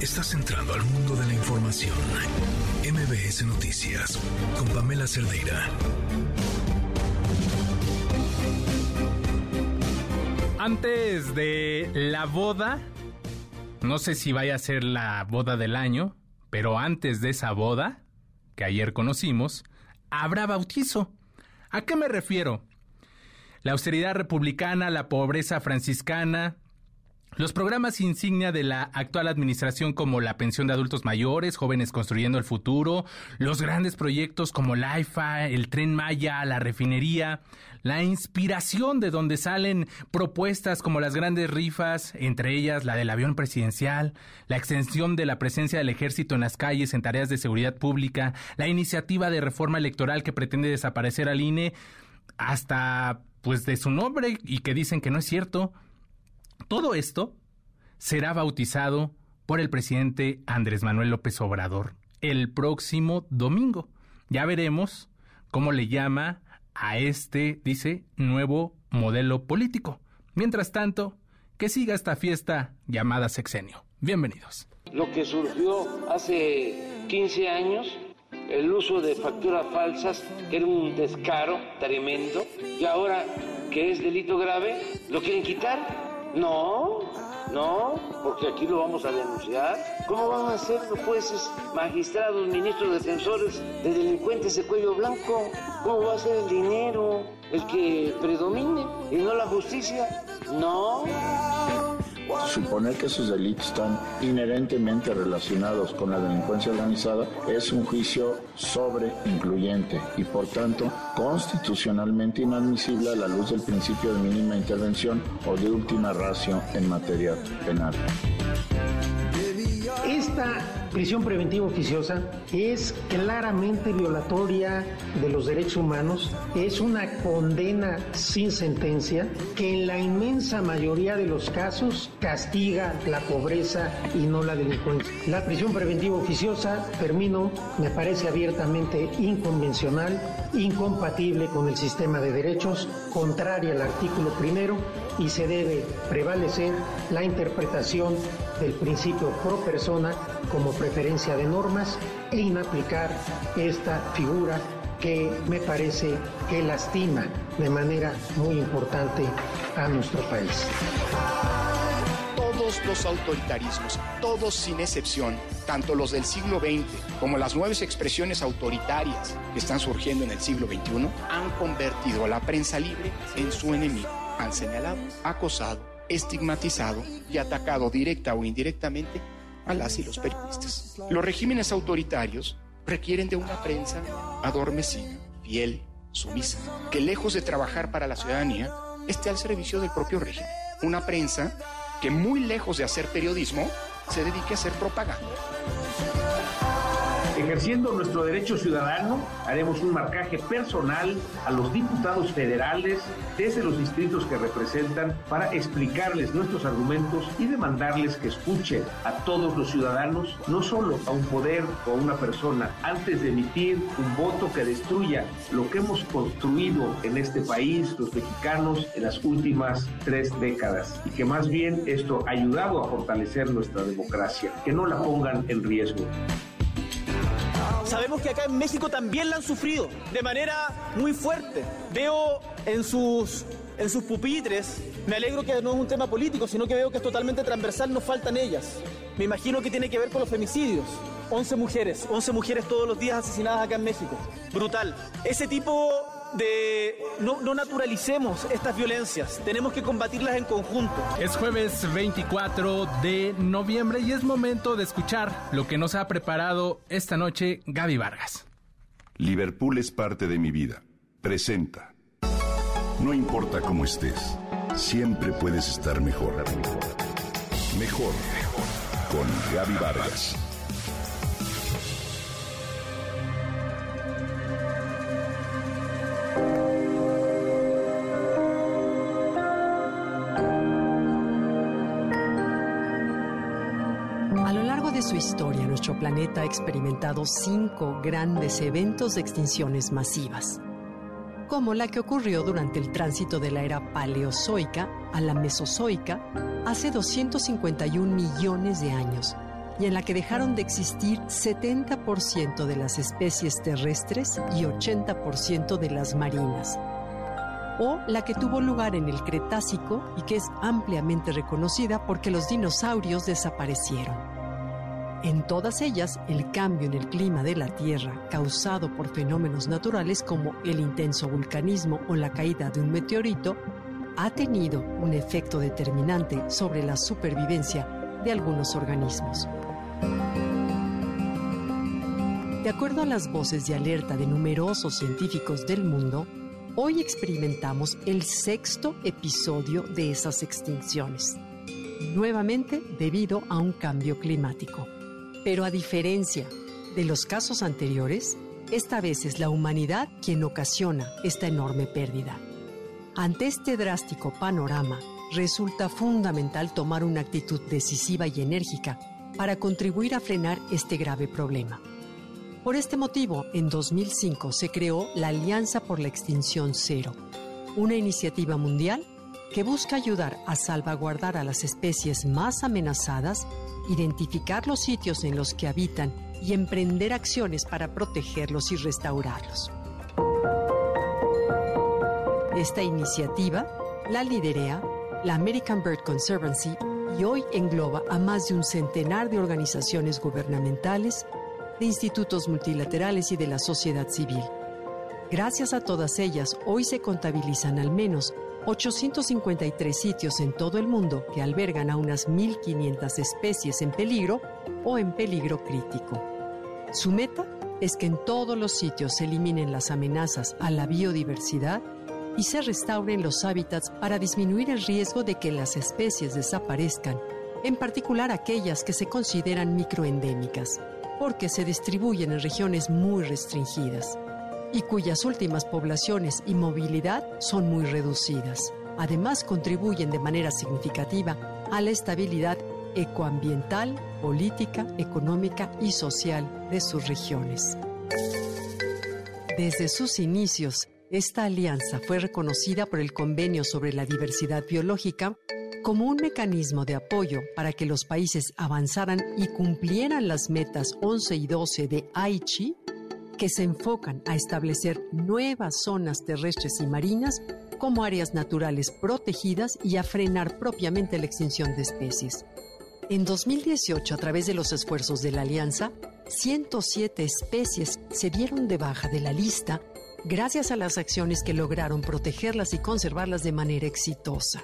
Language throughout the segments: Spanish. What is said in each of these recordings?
Estás entrando al mundo de la información. MBS Noticias con Pamela Cerdeira. Antes de la boda, no sé si vaya a ser la boda del año, pero antes de esa boda, que ayer conocimos, habrá bautizo. ¿A qué me refiero? La austeridad republicana, la pobreza franciscana, los programas insignia de la actual administración como la pensión de adultos mayores, jóvenes construyendo el futuro, los grandes proyectos como la IFA, el tren Maya, la refinería, la inspiración de donde salen propuestas como las grandes rifas, entre ellas la del avión presidencial, la extensión de la presencia del ejército en las calles en tareas de seguridad pública, la iniciativa de reforma electoral que pretende desaparecer al INE, hasta pues de su nombre y que dicen que no es cierto. Todo esto será bautizado por el presidente Andrés Manuel López Obrador el próximo domingo. Ya veremos cómo le llama a este, dice, nuevo modelo político. Mientras tanto, que siga esta fiesta llamada sexenio. Bienvenidos. Lo que surgió hace 15 años, el uso de facturas falsas, que era un descaro tremendo, y ahora que es delito grave, lo quieren quitar no, no, porque aquí lo vamos a denunciar. ¿Cómo van a ser los jueces, magistrados, ministros, defensores de delincuentes de cuello blanco? ¿Cómo va a ser el dinero el que predomine y no la justicia? No. Suponer que esos delitos están inherentemente relacionados con la delincuencia organizada es un juicio sobre incluyente y por tanto constitucionalmente inadmisible a la luz del principio de mínima intervención o de última ratio en materia penal. Esta prisión preventiva oficiosa es claramente violatoria de los derechos humanos, es una condena sin sentencia que en la inmensa mayoría de los casos castiga la pobreza y no la delincuencia. La prisión preventiva oficiosa, termino, me parece abiertamente inconvencional, incompatible con el sistema de derechos, contraria al artículo primero y se debe prevalecer la interpretación del principio pro persona como preferencia de normas e inaplicar esta figura que me parece que lastima de manera muy importante a nuestro país. Todos los autoritarismos, todos sin excepción, tanto los del siglo XX como las nuevas expresiones autoritarias que están surgiendo en el siglo XXI, han convertido a la prensa libre en su enemigo. Han señalado, acosado, estigmatizado y atacado directa o indirectamente a las y los periodistas. Los regímenes autoritarios requieren de una prensa adormecida, fiel, sumisa, que lejos de trabajar para la ciudadanía, esté al servicio del propio régimen. Una prensa que muy lejos de hacer periodismo, se dedique a hacer propaganda. Ejerciendo nuestro derecho ciudadano, haremos un marcaje personal a los diputados federales desde los distritos que representan para explicarles nuestros argumentos y demandarles que escuchen a todos los ciudadanos, no solo a un poder o a una persona, antes de emitir un voto que destruya lo que hemos construido en este país, los mexicanos, en las últimas tres décadas, y que más bien esto ha ayudado a fortalecer nuestra democracia, que no la pongan en riesgo. Sabemos que acá en México también la han sufrido de manera muy fuerte. Veo en sus, en sus pupitres, me alegro que no es un tema político, sino que veo que es totalmente transversal, nos faltan ellas. Me imagino que tiene que ver con los femicidios. 11 mujeres, 11 mujeres todos los días asesinadas acá en México. Brutal. Ese tipo de no, no, naturalicemos estas violencias, tenemos que combatirlas en conjunto. Es jueves 24 de noviembre y es momento de escuchar lo que nos ha preparado esta noche Gaby Vargas. Liverpool es parte de mi vida. Presenta. No importa cómo estés, siempre puedes estar mejor. Mejor, mejor. Con Gaby Vargas. Su historia, nuestro planeta ha experimentado cinco grandes eventos de extinciones masivas, como la que ocurrió durante el tránsito de la era paleozoica a la mesozoica hace 251 millones de años y en la que dejaron de existir 70% de las especies terrestres y 80% de las marinas. O la que tuvo lugar en el Cretácico y que es ampliamente reconocida porque los dinosaurios desaparecieron. En todas ellas, el cambio en el clima de la Tierra, causado por fenómenos naturales como el intenso vulcanismo o la caída de un meteorito, ha tenido un efecto determinante sobre la supervivencia de algunos organismos. De acuerdo a las voces de alerta de numerosos científicos del mundo, hoy experimentamos el sexto episodio de esas extinciones, nuevamente debido a un cambio climático. Pero a diferencia de los casos anteriores, esta vez es la humanidad quien ocasiona esta enorme pérdida. Ante este drástico panorama, resulta fundamental tomar una actitud decisiva y enérgica para contribuir a frenar este grave problema. Por este motivo, en 2005 se creó la Alianza por la Extinción Cero, una iniciativa mundial que busca ayudar a salvaguardar a las especies más amenazadas identificar los sitios en los que habitan y emprender acciones para protegerlos y restaurarlos. Esta iniciativa la liderea la American Bird Conservancy y hoy engloba a más de un centenar de organizaciones gubernamentales, de institutos multilaterales y de la sociedad civil. Gracias a todas ellas, hoy se contabilizan al menos 853 sitios en todo el mundo que albergan a unas 1.500 especies en peligro o en peligro crítico. Su meta es que en todos los sitios se eliminen las amenazas a la biodiversidad y se restauren los hábitats para disminuir el riesgo de que las especies desaparezcan, en particular aquellas que se consideran microendémicas, porque se distribuyen en regiones muy restringidas y cuyas últimas poblaciones y movilidad son muy reducidas. Además, contribuyen de manera significativa a la estabilidad ecoambiental, política, económica y social de sus regiones. Desde sus inicios, esta alianza fue reconocida por el Convenio sobre la Diversidad Biológica como un mecanismo de apoyo para que los países avanzaran y cumplieran las metas 11 y 12 de Aichi que se enfocan a establecer nuevas zonas terrestres y marinas como áreas naturales protegidas y a frenar propiamente la extinción de especies. En 2018, a través de los esfuerzos de la Alianza, 107 especies se dieron de baja de la lista gracias a las acciones que lograron protegerlas y conservarlas de manera exitosa.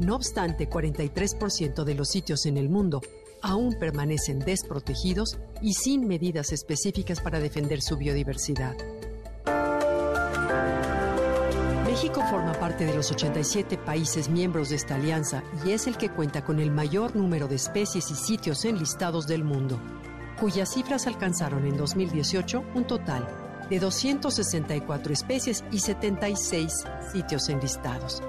No obstante, 43% de los sitios en el mundo aún permanecen desprotegidos y sin medidas específicas para defender su biodiversidad. México forma parte de los 87 países miembros de esta alianza y es el que cuenta con el mayor número de especies y sitios enlistados del mundo, cuyas cifras alcanzaron en 2018 un total de 264 especies y 76 sitios enlistados.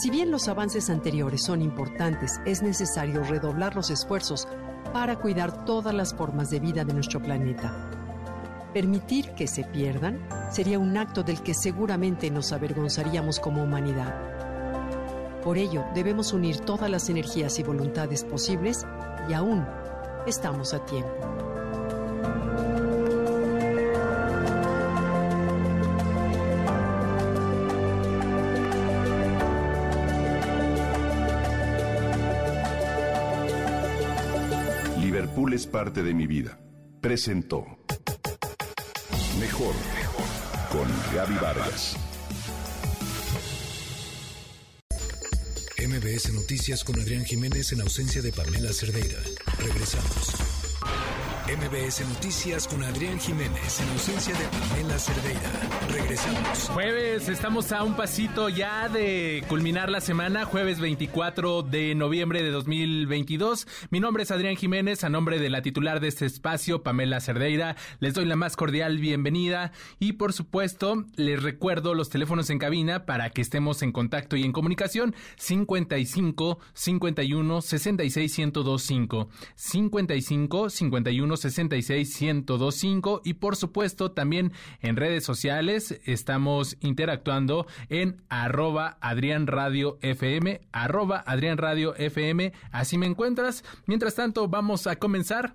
Si bien los avances anteriores son importantes, es necesario redoblar los esfuerzos para cuidar todas las formas de vida de nuestro planeta. Permitir que se pierdan sería un acto del que seguramente nos avergonzaríamos como humanidad. Por ello, debemos unir todas las energías y voluntades posibles y aún estamos a tiempo. Es parte de mi vida. Presentó Mejor con Gaby Vargas. MBS Noticias con Adrián Jiménez en ausencia de Pamela Cerdeira. Regresamos. MBS Noticias con Adrián Jiménez en ausencia de Pamela Cerdeira. Regresamos. Jueves, estamos a un pasito ya de culminar la semana, jueves 24 de noviembre de 2022. Mi nombre es Adrián Jiménez, a nombre de la titular de este espacio, Pamela Cerdeira. Les doy la más cordial bienvenida y por supuesto les recuerdo los teléfonos en cabina para que estemos en contacto y en comunicación 55 51 66 1025 55 51 166-1025 y por supuesto también en redes sociales estamos interactuando en arroba Adrián Radio FM, arroba Adrián Radio FM, así me encuentras. Mientras tanto, vamos a comenzar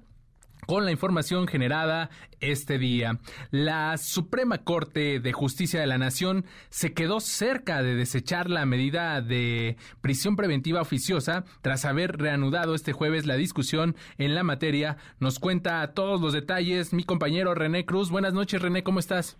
con la información generada este día. La Suprema Corte de Justicia de la Nación se quedó cerca de desechar la medida de prisión preventiva oficiosa tras haber reanudado este jueves la discusión en la materia. Nos cuenta todos los detalles mi compañero René Cruz. Buenas noches, René, ¿cómo estás?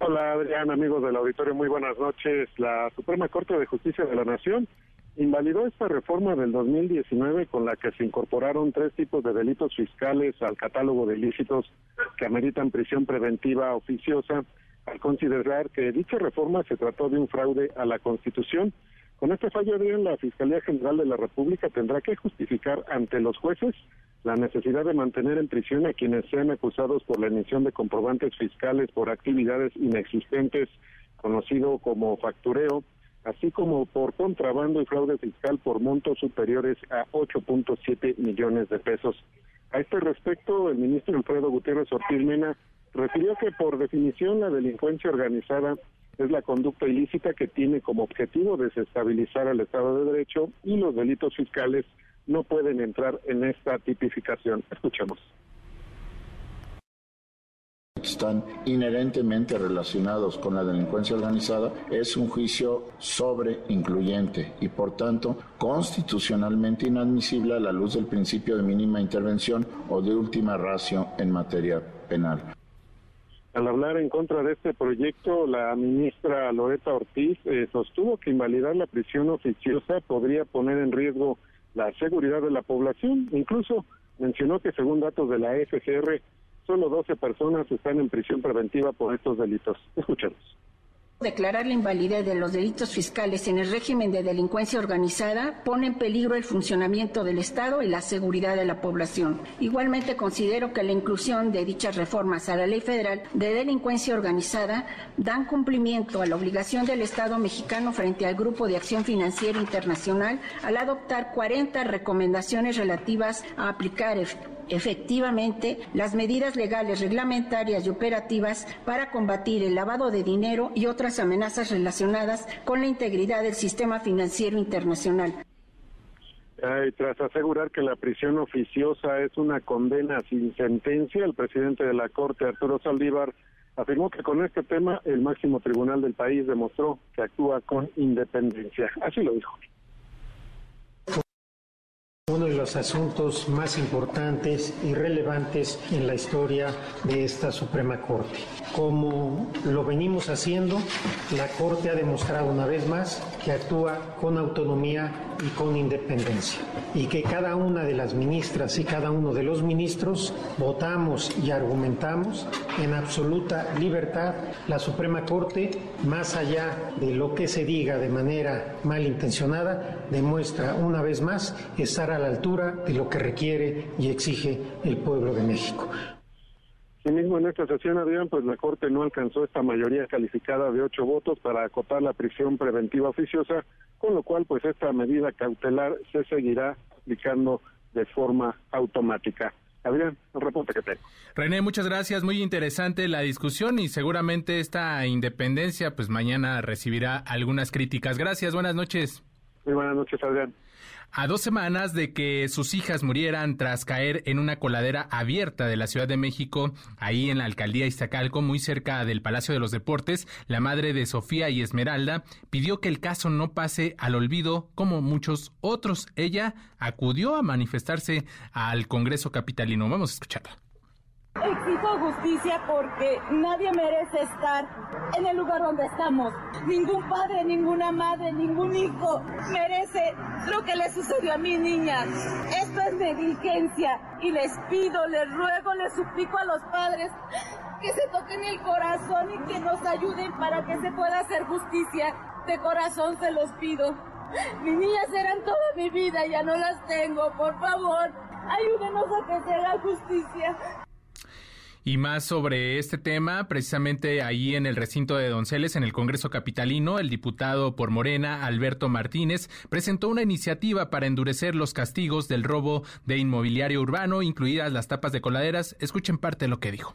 Hola, Adrián, amigos del auditorio, muy buenas noches. La Suprema Corte de Justicia de la Nación invalidó esta reforma del 2019 con la que se incorporaron tres tipos de delitos fiscales al catálogo de ilícitos que ameritan prisión preventiva oficiosa, al considerar que dicha reforma se trató de un fraude a la Constitución. Con este fallo, la Fiscalía General de la República tendrá que justificar ante los jueces la necesidad de mantener en prisión a quienes sean acusados por la emisión de comprobantes fiscales por actividades inexistentes, conocido como factureo, así como por contrabando y fraude fiscal por montos superiores a 8.7 millones de pesos. A este respecto, el ministro Alfredo Gutiérrez Ortiz Mena refirió que por definición la delincuencia organizada es la conducta ilícita que tiene como objetivo desestabilizar al Estado de Derecho y los delitos fiscales no pueden entrar en esta tipificación. Escuchemos están inherentemente relacionados con la delincuencia organizada es un juicio sobre incluyente y por tanto constitucionalmente inadmisible a la luz del principio de mínima intervención o de última ratio en materia penal. Al hablar en contra de este proyecto, la ministra Loreta Ortiz eh, sostuvo que invalidar la prisión oficiosa podría poner en riesgo la seguridad de la población. Incluso mencionó que según datos de la FGR, solo 12 personas están en prisión preventiva por estos delitos. Escuchemos. Declarar la invalidez de los delitos fiscales en el régimen de delincuencia organizada pone en peligro el funcionamiento del Estado y la seguridad de la población. Igualmente considero que la inclusión de dichas reformas a la Ley Federal de Delincuencia Organizada dan cumplimiento a la obligación del Estado mexicano frente al Grupo de Acción Financiera Internacional al adoptar 40 recomendaciones relativas a aplicar efectivamente las medidas legales, reglamentarias y operativas para combatir el lavado de dinero y otras amenazas relacionadas con la integridad del sistema financiero internacional. tras asegurar que la prisión oficiosa es una condena sin sentencia, el presidente de la Corte, Arturo Saldívar, afirmó que con este tema el máximo tribunal del país demostró que actúa con independencia. Así lo dijo uno de los asuntos más importantes y relevantes en la historia de esta Suprema Corte. Como lo venimos haciendo, la Corte ha demostrado una vez más que actúa con autonomía y con independencia y que cada una de las ministras y cada uno de los ministros votamos y argumentamos en absoluta libertad. La Suprema Corte, más allá de lo que se diga de manera malintencionada, demuestra una vez más estar a a la altura de lo que requiere y exige el pueblo de México. mismo en esta sesión, Adrián, pues la Corte no alcanzó esta mayoría calificada de ocho votos para acotar la prisión preventiva oficiosa, con lo cual, pues esta medida cautelar se seguirá aplicando de forma automática. Adrián, el reporte que tengo. René, muchas gracias. Muy interesante la discusión y seguramente esta independencia, pues mañana recibirá algunas críticas. Gracias, buenas noches. Muy buenas noches, Adrián. A dos semanas de que sus hijas murieran tras caer en una coladera abierta de la Ciudad de México, ahí en la alcaldía Iztacalco, muy cerca del Palacio de los Deportes, la madre de Sofía y Esmeralda pidió que el caso no pase al olvido como muchos otros. Ella acudió a manifestarse al Congreso Capitalino. Vamos a escucharla. Exijo justicia porque nadie merece estar en el lugar donde estamos. Ningún padre, ninguna madre, ningún hijo merece lo que le sucedió a mi niña. Esto es negligencia y les pido, les ruego, les suplico a los padres que se toquen el corazón y que nos ayuden para que se pueda hacer justicia. De corazón se los pido. Mis niñas eran toda mi vida, ya no las tengo. Por favor, ayúdenos a que se haga justicia. Y más sobre este tema, precisamente ahí en el recinto de Donceles, en el Congreso Capitalino, el diputado por Morena, Alberto Martínez, presentó una iniciativa para endurecer los castigos del robo de inmobiliario urbano, incluidas las tapas de coladeras. Escuchen parte de lo que dijo.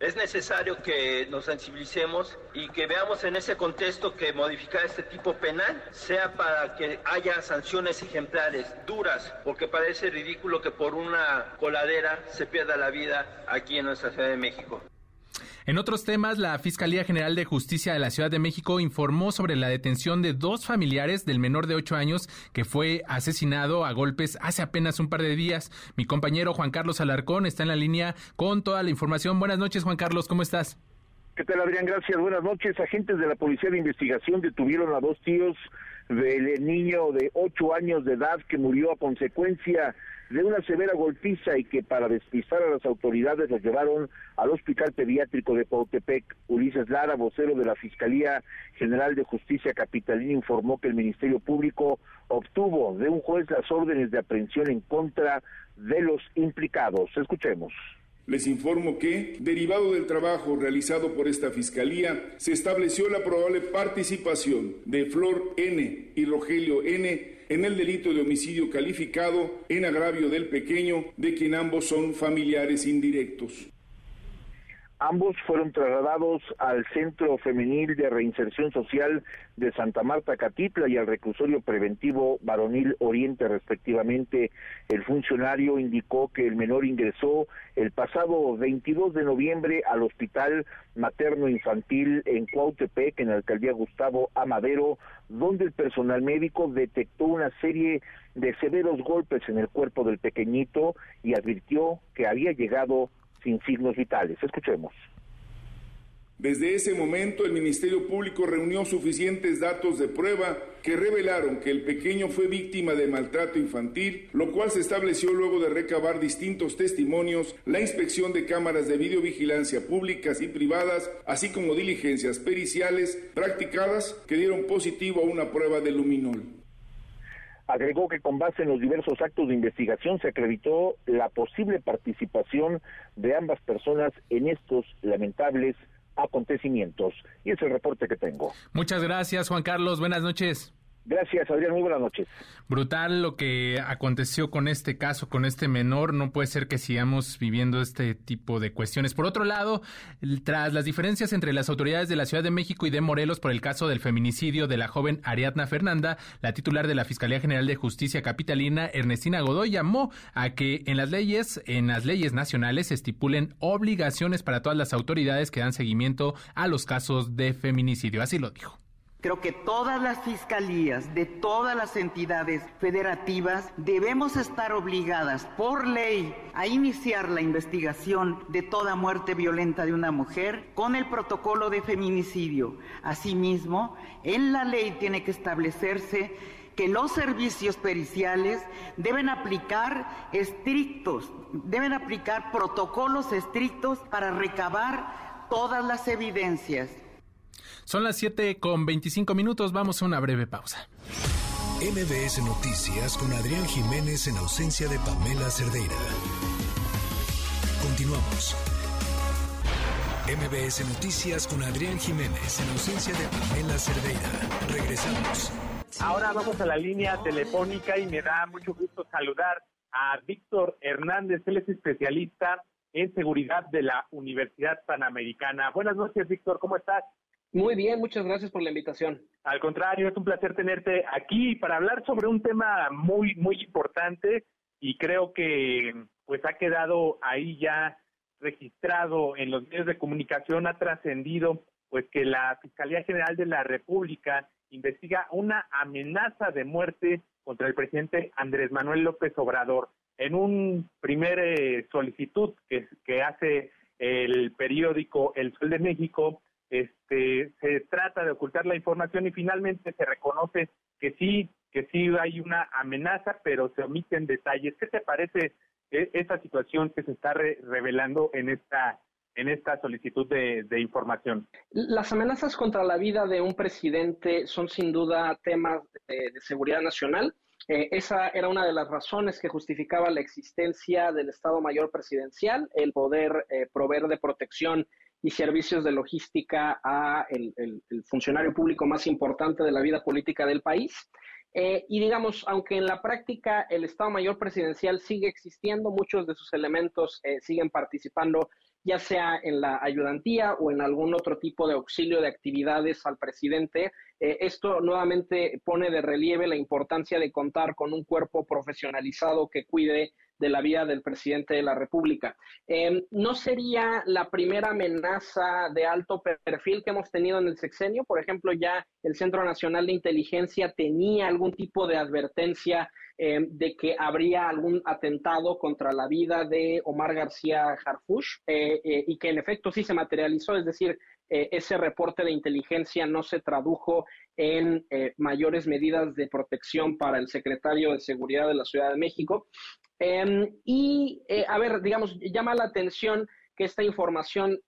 Es necesario que nos sensibilicemos y que veamos en ese contexto que modificar este tipo penal sea para que haya sanciones ejemplares, duras, porque parece ridículo que por una coladera se pierda la vida aquí en nuestra Ciudad de México. En otros temas, la Fiscalía General de Justicia de la Ciudad de México informó sobre la detención de dos familiares del menor de ocho años que fue asesinado a golpes hace apenas un par de días. Mi compañero Juan Carlos Alarcón está en la línea con toda la información. Buenas noches, Juan Carlos, ¿cómo estás? ¿Qué tal, Adrián? Gracias. Buenas noches. Agentes de la Policía de Investigación detuvieron a dos tíos del niño de ocho años de edad que murió a consecuencia de una severa golpiza y que para despistar a las autoridades los llevaron al Hospital Pediátrico de Pautepec. Ulises Lara, vocero de la Fiscalía General de Justicia Capitalina, informó que el Ministerio Público obtuvo de un juez las órdenes de aprehensión en contra de los implicados. Escuchemos. Les informo que, derivado del trabajo realizado por esta Fiscalía, se estableció la probable participación de Flor N. y Rogelio N en el delito de homicidio calificado en agravio del pequeño, de quien ambos son familiares indirectos. Ambos fueron trasladados al Centro Femenil de Reinserción Social de Santa Marta Catitla y al reclusorio preventivo Varonil Oriente respectivamente. El funcionario indicó que el menor ingresó el pasado 22 de noviembre al Hospital Materno Infantil en Cuautepec, en la alcaldía Gustavo Amadero, donde el personal médico detectó una serie de severos golpes en el cuerpo del pequeñito y advirtió que había llegado sin signos vitales. Escuchemos. Desde ese momento el Ministerio Público reunió suficientes datos de prueba que revelaron que el pequeño fue víctima de maltrato infantil, lo cual se estableció luego de recabar distintos testimonios, la inspección de cámaras de videovigilancia públicas y privadas, así como diligencias periciales practicadas que dieron positivo a una prueba de luminol. Agregó que con base en los diversos actos de investigación se acreditó la posible participación de ambas personas en estos lamentables acontecimientos. Y es el reporte que tengo. Muchas gracias, Juan Carlos. Buenas noches. Gracias, Adrián. Muy buenas noches. Brutal lo que aconteció con este caso, con este menor. No puede ser que sigamos viviendo este tipo de cuestiones. Por otro lado, tras las diferencias entre las autoridades de la Ciudad de México y de Morelos por el caso del feminicidio de la joven Ariadna Fernanda, la titular de la Fiscalía General de Justicia Capitalina, Ernestina Godoy, llamó a que en las leyes, en las leyes nacionales, se estipulen obligaciones para todas las autoridades que dan seguimiento a los casos de feminicidio. Así lo dijo. Creo que todas las fiscalías de todas las entidades federativas debemos estar obligadas por ley a iniciar la investigación de toda muerte violenta de una mujer con el protocolo de feminicidio. Asimismo, en la ley tiene que establecerse que los servicios periciales deben aplicar estrictos, deben aplicar protocolos estrictos para recabar todas las evidencias son las 7 con 25 minutos. Vamos a una breve pausa. MBS Noticias con Adrián Jiménez en ausencia de Pamela Cerdeira. Continuamos. MBS Noticias con Adrián Jiménez en ausencia de Pamela Cerdeira. Regresamos. Ahora vamos a la línea telefónica y me da mucho gusto saludar a Víctor Hernández. Él es especialista en seguridad de la Universidad Panamericana. Buenas noches, Víctor. ¿Cómo estás? Muy bien, muchas gracias por la invitación. Al contrario, es un placer tenerte aquí para hablar sobre un tema muy, muy importante y creo que pues ha quedado ahí ya registrado en los medios de comunicación, ha trascendido pues que la Fiscalía General de la República investiga una amenaza de muerte contra el presidente Andrés Manuel López Obrador. En un primer eh, solicitud que, que hace el periódico El Sol de México, este, se trata de ocultar la información y finalmente se reconoce que sí, que sí hay una amenaza, pero se omiten detalles. ¿Qué te parece e, esa situación que se está revelando en esta en esta solicitud de, información? Las amenazas contra la vida de un presidente son sin duda temas de seguridad nacional esa era una de las razones que justificaba la existencia del Estado Mayor Presidencial, el poder proveer de protección y servicios de logística a el, funcionario público más importante de la vida política del país. Eh, y digamos, aunque en la práctica el Estado Mayor Presidencial sigue existiendo, muchos de sus elementos eh, siguen participando, ya sea en la ayudantía o en algún otro tipo de auxilio de actividades al presidente. Eh, esto nuevamente pone de relieve la importancia de contar con un cuerpo profesionalizado que cuide de la vida del presidente de la República. Em, ¿No sería la primera amenaza de alto perfil que hemos tenido en el sexenio? Por ejemplo, ya el Centro Nacional de Inteligencia tenía algún tipo de advertencia em, de que habría algún atentado contra la vida de Omar García Harfush eh, eh, y que en efecto sí se materializó, es decir, eh, ese reporte de inteligencia no se tradujo en mayores medidas de protección para el secretario de Seguridad de la Ciudad de México. Em, y, eh, a ver, digamos, llama la atención que esta información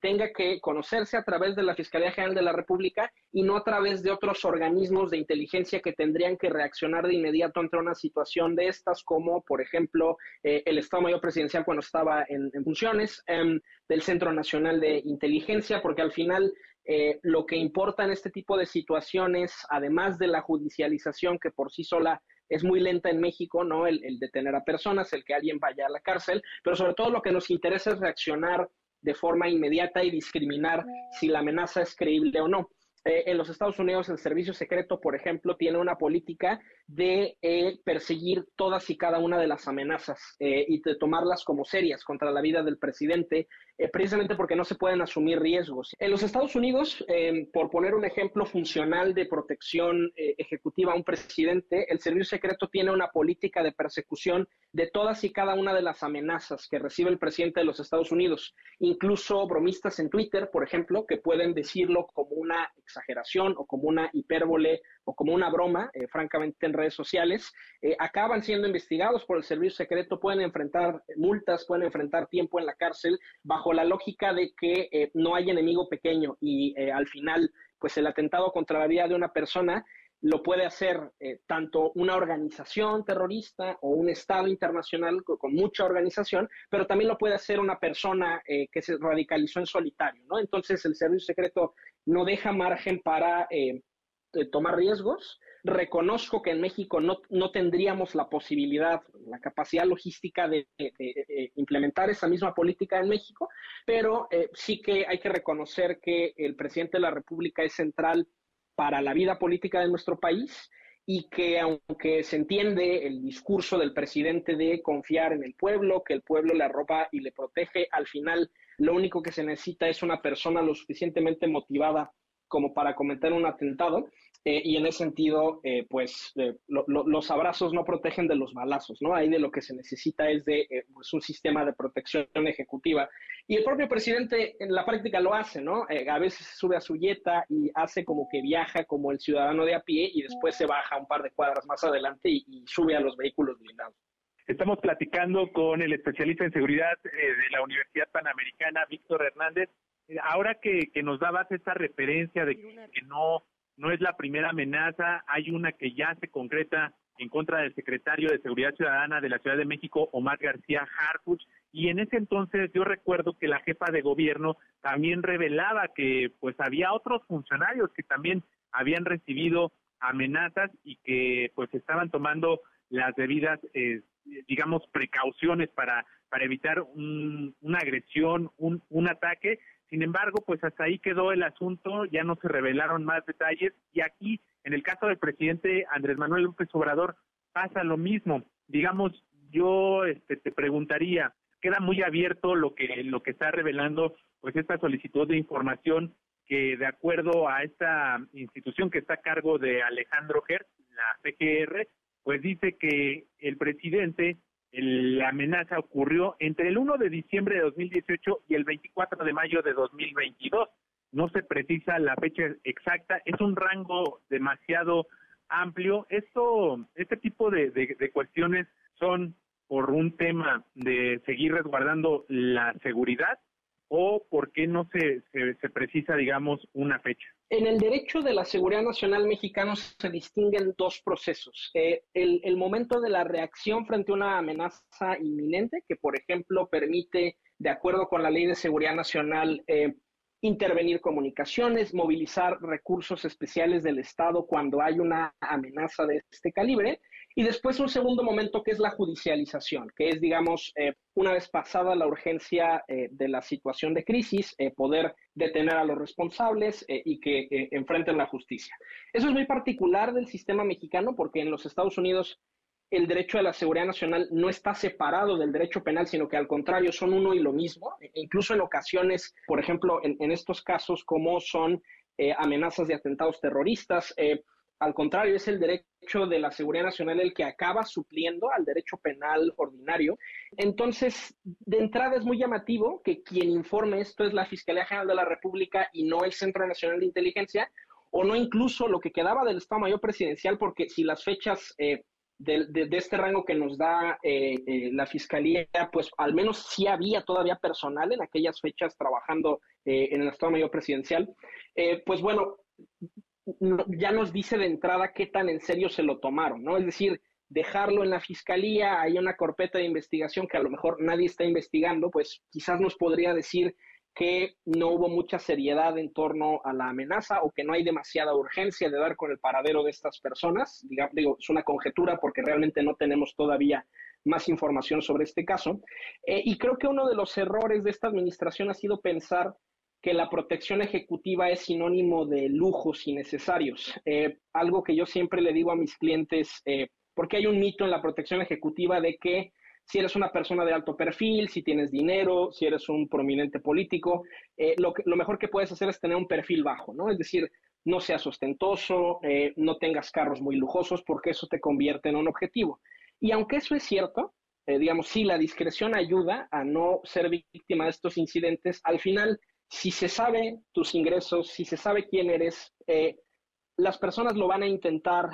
tenga que conocerse a través de la Fiscalía General de la República y no a través de otros organismos de inteligencia que tendrían que reaccionar de inmediato ante una situación de estas, como por ejemplo eh, el Estado Mayor Presidencial cuando estaba en, funciones, em, del Centro Nacional de Inteligencia, porque al final eh, lo que importa en este tipo de situaciones, además de la judicialización que por sí sola es muy lenta en México, ¿no? El, detener a personas, el que alguien vaya a la cárcel, pero sobre todo lo que nos interesa es reaccionar de forma inmediata y discriminar si la amenaza es creíble o no. Eh, en los Estados Unidos el servicio secreto, por ejemplo, tiene una política de eh, perseguir todas y cada una de las amenazas eh, y de tomarlas como serias contra la vida del presidente, precisamente porque no se pueden asumir riesgos. En los Estados Unidos, por poner un ejemplo funcional de protección ejecutiva a un presidente, el servicio secreto tiene una política de persecución de todas y cada una de las amenazas que recibe el presidente de los Estados Unidos, incluso bromistas en Twitter, por ejemplo, que pueden decirlo como una o como una hipérbole o como una broma, eh, francamente en redes sociales, eh, acaban siendo investigados por el servicio secreto, pueden enfrentar multas, pueden enfrentar tiempo en la cárcel, bajo la lógica de que eh, no hay enemigo pequeño y al final, pues el atentado contra la vida de una persona lo puede hacer tanto una organización terrorista o un Estado internacional con, mucha organización, pero también lo puede hacer una persona que se radicalizó en solitario, ¿no? Entonces el servicio secreto no deja margen para eh, tomar riesgos. Reconozco que en México no, no, tendríamos la posibilidad, la capacidad logística de, implementar esa misma política en México, pero eh, sí que hay que reconocer que el presidente de la República es central para la vida política de nuestro país y que aunque se entiende el discurso del presidente de confiar en el pueblo, que el pueblo le arropa y le protege, al final lo único que se necesita es una persona lo suficientemente motivada como para cometer un atentado. Eh, y en ese sentido, eh, pues los abrazos no protegen de los balazos, ¿no? Ahí de lo que se necesita es de eh, pues, un sistema de protección ejecutiva. Y el propio presidente en la práctica lo hace, ¿no? a veces sube a su yeta y hace como que viaja como el ciudadano de a pie y después se baja un par de cuadras más adelante y sube a los vehículos blindados. Estamos platicando con el especialista en seguridad eh, de la Universidad Panamericana, Víctor Hernández. Eh, ahora que, nos dabas esta referencia de que, no, no es la primera amenaza, hay una que ya se concreta en contra del secretario de Seguridad Ciudadana de la Ciudad de México, Omar García Harfuch, y en ese entonces yo recuerdo que la jefa de gobierno también revelaba que pues había otros funcionarios que también habían recibido amenazas y que pues estaban tomando las debidas eh, digamos, precauciones para, para evitar una agresión, un, un ataque. Sin embargo, pues hasta ahí quedó el asunto, ya no se revelaron más detalles y aquí, en el caso del presidente Andrés Manuel López Obrador, pasa lo mismo. Digamos, yo este, te preguntaría, queda muy abierto lo que, lo que está revelando pues esta solicitud de información que de acuerdo a esta institución que está a cargo de Alejandro Hertz, la PGR, pues dice que el presidente, la amenaza ocurrió entre el 1 de diciembre de 2018 y el 24 de mayo de 2022. No se precisa la fecha exacta, es un rango demasiado amplio. Esto, este tipo de, de cuestiones son por un tema de seguir resguardando la seguridad o por qué no se, se, precisa, digamos, una fecha? En el derecho de la seguridad nacional mexicano se distinguen dos procesos. Eh, el, momento de la reacción frente a una amenaza inminente, que por ejemplo permite, de acuerdo con la ley de seguridad nacional, eh, intervenir comunicaciones, movilizar recursos especiales del Estado cuando hay una amenaza de este calibre. Y después un segundo momento que es la judicialización, que es, digamos, eh, una vez pasada la urgencia eh, de la situación de crisis, eh, poder detener a los responsables y que enfrenten la justicia. Eso es muy particular del sistema mexicano porque en los Estados Unidos el derecho a la seguridad nacional no está separado del derecho penal, sino que al contrario son uno y lo mismo. E incluso en ocasiones, por ejemplo, en, estos casos como son amenazas de atentados terroristas, al contrario, es el derecho de la seguridad nacional el que acaba supliendo al derecho penal ordinario. Entonces, de entrada es muy llamativo que quien informe esto es la Fiscalía General de la República y no el Centro Nacional de Inteligencia, o no incluso lo que quedaba del Estado Mayor Presidencial, porque si las fechas eh, de, este rango que nos da eh, eh, la Fiscalía, pues al menos sí había todavía personal en aquellas fechas trabajando en el Estado Mayor Presidencial, pues bueno, ya nos dice de entrada qué tan en serio se lo tomaron, ¿no? Es decir, dejarlo en la Fiscalía, hay una carpeta de investigación que a lo mejor nadie está investigando, pues quizás nos podría decir que no hubo mucha seriedad en torno a la amenaza o que no hay demasiada urgencia de dar con el paradero de estas personas. Digo, es una conjetura porque realmente no tenemos todavía más información sobre este caso. Eh, y creo que uno de los errores de esta administración ha sido pensar que la protección ejecutiva es sinónimo de lujos innecesarios. Eh, algo que yo siempre le digo a mis clientes, eh, porque hay un mito en la protección ejecutiva de que si eres una persona de alto perfil, si tienes dinero, si eres un prominente político, eh, lo, lo, mejor que puedes hacer es tener un perfil bajo, ¿no? Es decir, no seas ostentoso, no tengas carros muy lujosos, porque eso te convierte en un objetivo. Y aunque eso es cierto, digamos, sí, la discreción ayuda a no ser víctima de estos incidentes, al final, si se sabe tus ingresos, si se sabe quién eres, las personas lo van a intentar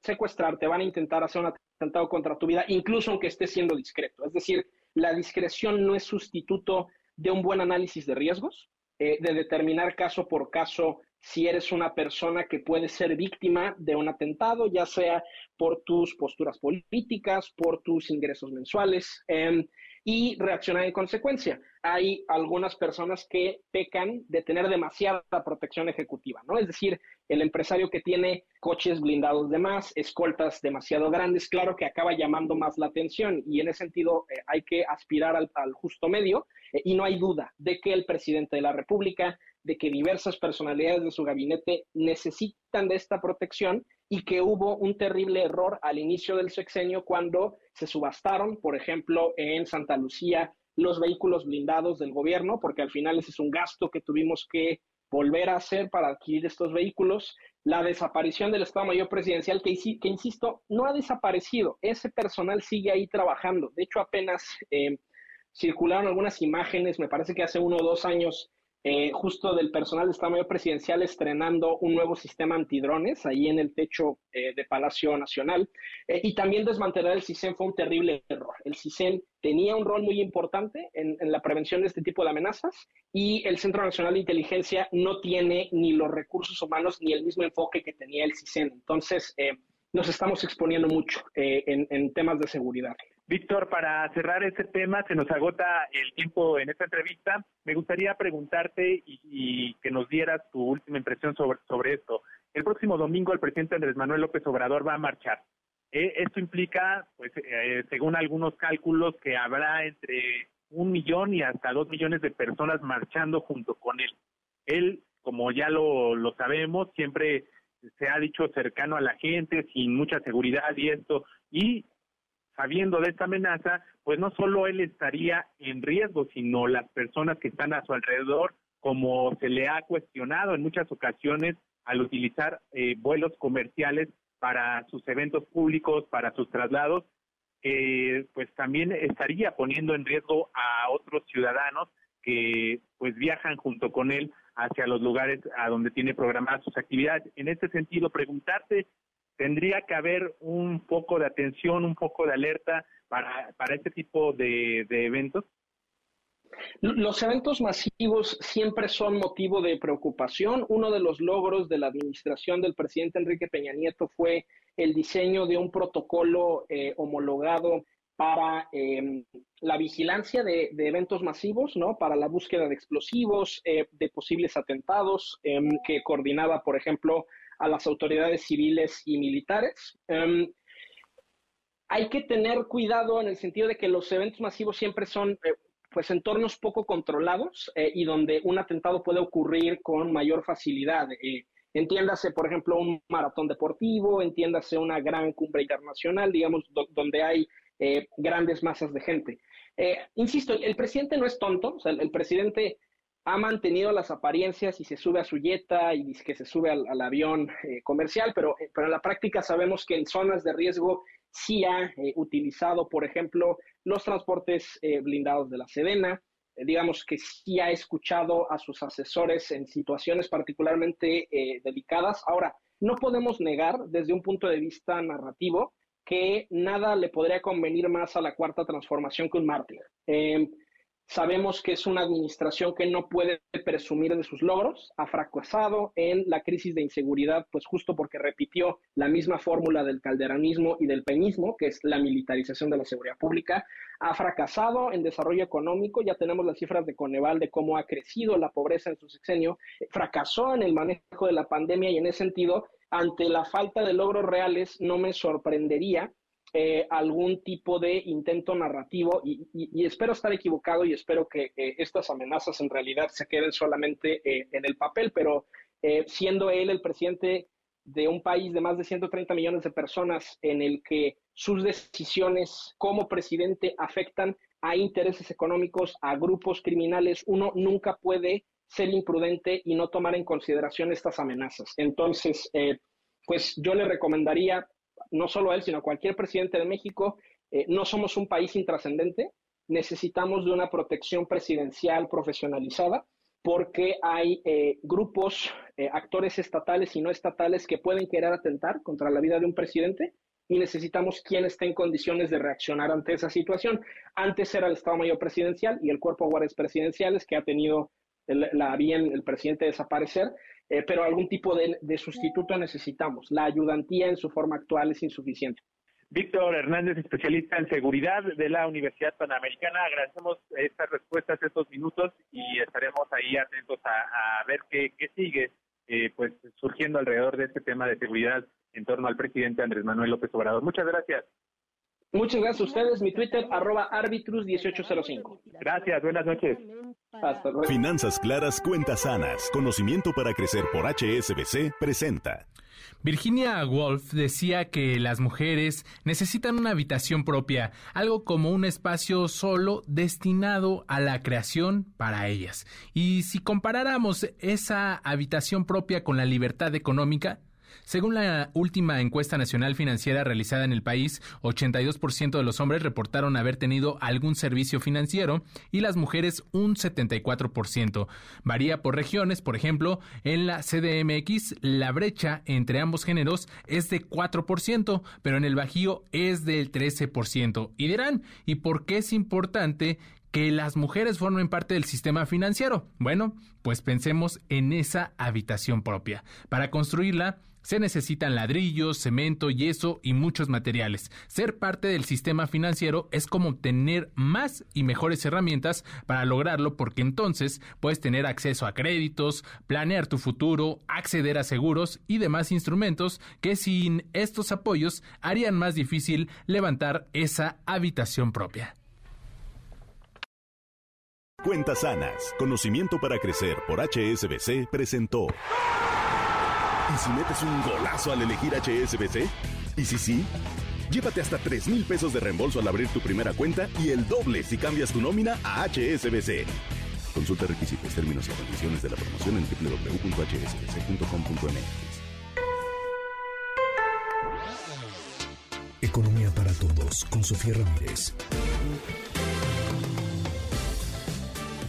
secuestrar, te van a intentar hacer una atentado contra tu vida, incluso aunque estés siendo discreto. Es decir, la discreción no es sustituto de un buen análisis de riesgos, eh, de determinar caso por caso si eres una persona que puede ser víctima de un atentado, ya sea por tus posturas políticas, por tus ingresos mensuales. Em, y reaccionar en consecuencia. Hay algunas personas que pecan de tener demasiada protección ejecutiva, ¿no? Es decir, el empresario que tiene coches blindados de más, escoltas demasiado grandes, claro que acaba llamando más la atención y en ese sentido eh, hay que aspirar al, justo medio eh, y no hay duda de que el presidente de la República, de que diversas personalidades de su gabinete necesitan de esta protección y que hubo un terrible error al inicio del sexenio cuando se subastaron, por ejemplo, en Santa Lucía, los vehículos blindados del gobierno, porque al final ese es un gasto que tuvimos que volver a hacer para adquirir estos vehículos, la desaparición del Estado Mayor Presidencial, que, que insisto, no ha desaparecido, ese personal sigue ahí trabajando. De hecho, apenas eh, circularon algunas imágenes, me parece que hace uno o dos años, eh, justo del personal de Estado Mayor Presidencial estrenando un nuevo sistema antidrones ahí en el techo eh, de Palacio Nacional. Eh, y también desmantelar el CISEN fue un terrible error. El CISEN tenía un rol muy importante en, en, la prevención de este tipo de amenazas y el Centro Nacional de Inteligencia no tiene ni los recursos humanos ni el mismo enfoque que tenía el CISEN. Entonces, nos estamos exponiendo mucho en, en temas de seguridad. Víctor, para cerrar este tema, se nos agota el tiempo en esta entrevista. Me gustaría preguntarte y, que nos dieras tu última impresión sobre, sobre esto. El próximo domingo el presidente Andrés Manuel López Obrador va a marchar. Eh, esto implica, pues, eh, según algunos cálculos, que habrá entre un millón y hasta dos millones de personas marchando junto con él. Él, como ya lo, lo sabemos, siempre se ha dicho cercano a la gente, sin mucha seguridad y esto, y sabiendo de esta amenaza, pues no solo él estaría en riesgo, sino las personas que están a su alrededor, como se le ha cuestionado en muchas ocasiones al utilizar eh, vuelos comerciales para sus eventos públicos, para sus traslados, pues también estaría poniendo en riesgo a otros ciudadanos que pues viajan junto con él hacia los lugares a donde tiene programadas sus actividades. En este sentido, preguntarte tendría que haber un poco de atención, un poco de alerta para, para este tipo de, eventos? Los eventos masivos siempre son motivo de preocupación. Uno de los logros de la administración del presidente Enrique Peña Nieto fue el diseño de un protocolo eh, homologado para em, la vigilancia de, eventos masivos, ¿no? Para la búsqueda de explosivos, eh, de posibles atentados, em, que coordinaba, por ejemplo, a las autoridades civiles y militares. Em, hay que tener cuidado en el sentido de que los eventos masivos siempre son eh, pues entornos poco controlados eh, y donde un atentado puede ocurrir con mayor facilidad. Eh, entiéndase, por ejemplo, un maratón deportivo, entiéndase una gran cumbre internacional, digamos, donde hay eh, grandes masas de gente. insisto, el presidente no es tonto, o sea, el, presidente ha mantenido las apariencias y se sube a su yeta y dice que se sube al, avión comercial, pero, pero en la práctica sabemos que en zonas de riesgo sí ha eh, utilizado, por ejemplo, los transportes eh, blindados de la Sedena, eh, digamos que sí ha escuchado a sus asesores en situaciones particularmente delicadas. Ahora, no podemos negar desde un punto de vista narrativo que nada le podría convenir más a la cuarta transformación que un mártir. Sabemos que es una administración que no puede presumir de sus logros, ha fracasado en la crisis de inseguridad, pues justo porque repitió la misma fórmula del calderanismo y del peñismo, que es la militarización de la seguridad pública, ha fracasado en desarrollo económico, ya tenemos las cifras de Coneval de cómo ha crecido la pobreza en su sexenio, fracasó en el manejo de la pandemia y en ese sentido, ante la falta de logros reales, no me sorprendería eh, algún tipo de intento narrativo y, espero estar equivocado y espero que estas amenazas en realidad se queden solamente eh, en el papel, pero eh, siendo él el presidente de un país de más de 130 millones de personas en el que sus decisiones como presidente afectan a intereses económicos, a grupos criminales, uno nunca puede ser imprudente y no tomar en consideración estas amenazas. Entonces, pues yo le recomendaría no solo él, sino cualquier presidente de México, eh, no somos un país intrascendente, necesitamos de una protección presidencial profesionalizada porque hay eh, grupos, eh, actores estatales y no estatales que pueden querer atentar contra la vida de un presidente y necesitamos quien esté en condiciones de reaccionar ante esa situación. Antes era el Estado Mayor Presidencial y el Cuerpo de Guardias Presidenciales que ha tenido la bien el presidente desaparecer eh, pero algún tipo de, sustituto necesitamos. La ayudantía en su forma actual es insuficiente. Víctor Hernández, especialista en seguridad de la Universidad Panamericana. Agradecemos estas respuestas, estos minutos y estaremos ahí atentos a, ver qué, sigue eh, pues surgiendo alrededor de este tema de seguridad en torno al presidente Andrés Manuel López Obrador. Muchas gracias. Muchas gracias a ustedes. Mi Twitter, arroba arbitrus1805. Gracias, buenas noches. Finanzas claras, cuentas sanas. Conocimiento para crecer por HSBC presenta. Virginia Woolf decía que las mujeres necesitan una habitación propia, algo como un espacio solo destinado a la creación para ellas. Y si comparáramos esa habitación propia con la libertad económica, según la última encuesta nacional financiera realizada en el país, 82% de los hombres reportaron haber tenido algún servicio financiero y las mujeres un 74%. Varía por regiones, por ejemplo, en la CDMX la brecha entre ambos géneros es de 4%, pero en el Bajío es del 13%. Y dirán, ¿y por qué es importante que las mujeres formen parte del sistema financiero? Bueno, pues pensemos en esa habitación propia. Para construirla, se necesitan ladrillos, cemento, yeso y muchos materiales. Ser parte del sistema financiero es como tener más y mejores herramientas para lograrlo porque entonces puedes tener acceso a créditos, planear tu futuro, acceder a seguros y demás instrumentos que sin estos apoyos harían más difícil levantar esa habitación propia. Cuentas sanas, conocimiento para crecer por HSBC presentó. ¿Y si metes un golazo al elegir HSBC? ¿Y si sí? Llévate hasta 3 mil pesos de reembolso al abrir tu primera cuenta y el doble si cambias tu nómina a HSBC. Consulta requisitos, términos y condiciones de la promoción en www.hsbc.com.mx. Economía para todos con Sofía Ramírez.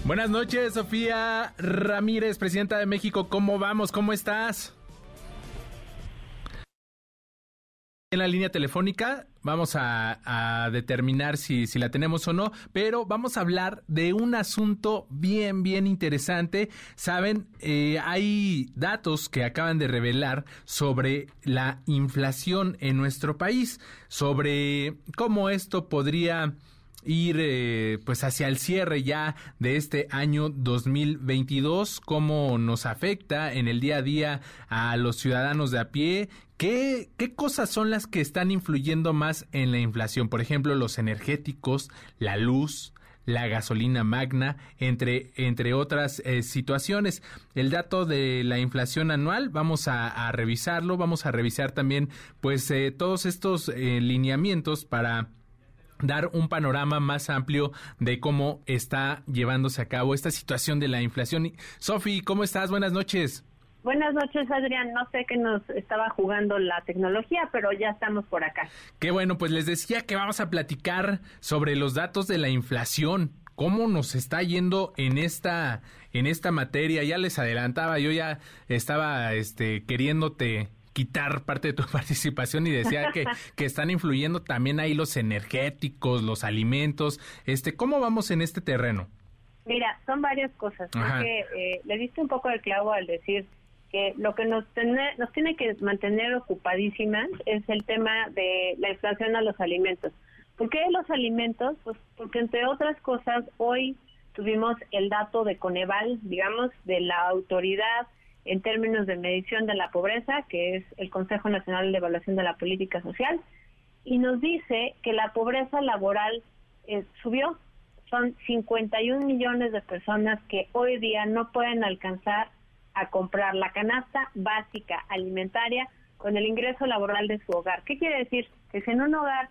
Buenas noches, Sofía Ramírez, presidenta de México. ¿Cómo vamos? ¿Cómo estás? En la línea telefónica. Vamos a, determinar si, la tenemos o no, pero vamos a hablar de un asunto bien, bien interesante. Saben, eh, hay datos que acaban de revelar sobre la inflación en nuestro país, sobre cómo esto podría ir eh, pues hacia el cierre ya de este año 2022, cómo nos afecta en el día a día a los ciudadanos de a pie, ¿Qué, ¿Qué, cosas son las que están influyendo más en la inflación? Por ejemplo, los energéticos, la luz, la gasolina magna, entre, entre otras eh, situaciones. El dato de la inflación anual, vamos a, revisarlo, vamos a revisar también pues eh, todos estos eh, lineamientos para dar un panorama más amplio de cómo está llevándose a cabo esta situación de la inflación. Sofi, ¿cómo estás? Buenas noches. Buenas noches, Adrián. No sé qué nos estaba jugando la tecnología, pero ya estamos por acá. Qué bueno, pues les decía que vamos a platicar sobre los datos de la inflación. ¿Cómo nos está yendo en esta en esta materia? Ya les adelantaba, yo ya estaba este queriéndote quitar parte de tu participación y decía que, que están influyendo también ahí los energéticos, los alimentos. Este, ¿cómo vamos en este terreno? Mira, son varias cosas. Porque, eh, le diste un poco de clavo al decir que lo que nos, nos tiene que mantener ocupadísimas es el tema de la inflación a los alimentos. ¿Por qué los alimentos? Pues porque entre otras cosas hoy tuvimos el dato de Coneval, digamos, de la autoridad en términos de medición de la pobreza, que es el Consejo Nacional de Evaluación de la Política Social, y nos dice que la pobreza laboral eh, subió. Son 51 millones de personas que hoy día no pueden alcanzar a comprar la canasta básica alimentaria con el ingreso laboral de su hogar. ¿Qué quiere decir? Que si en un hogar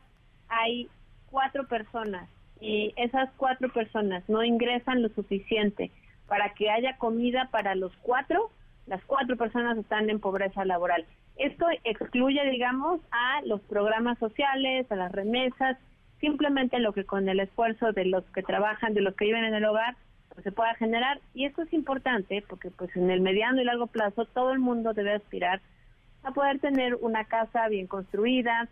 hay cuatro personas y esas cuatro personas no ingresan lo suficiente para que haya comida para los cuatro, las cuatro personas están en pobreza laboral. Esto excluye, digamos, a los programas sociales, a las remesas, simplemente lo que con el esfuerzo de los que trabajan, de los que viven en el hogar, se pueda generar. Y esto es importante porque pues en el mediano y largo plazo todo el mundo debe aspirar a poder tener una casa bien construida,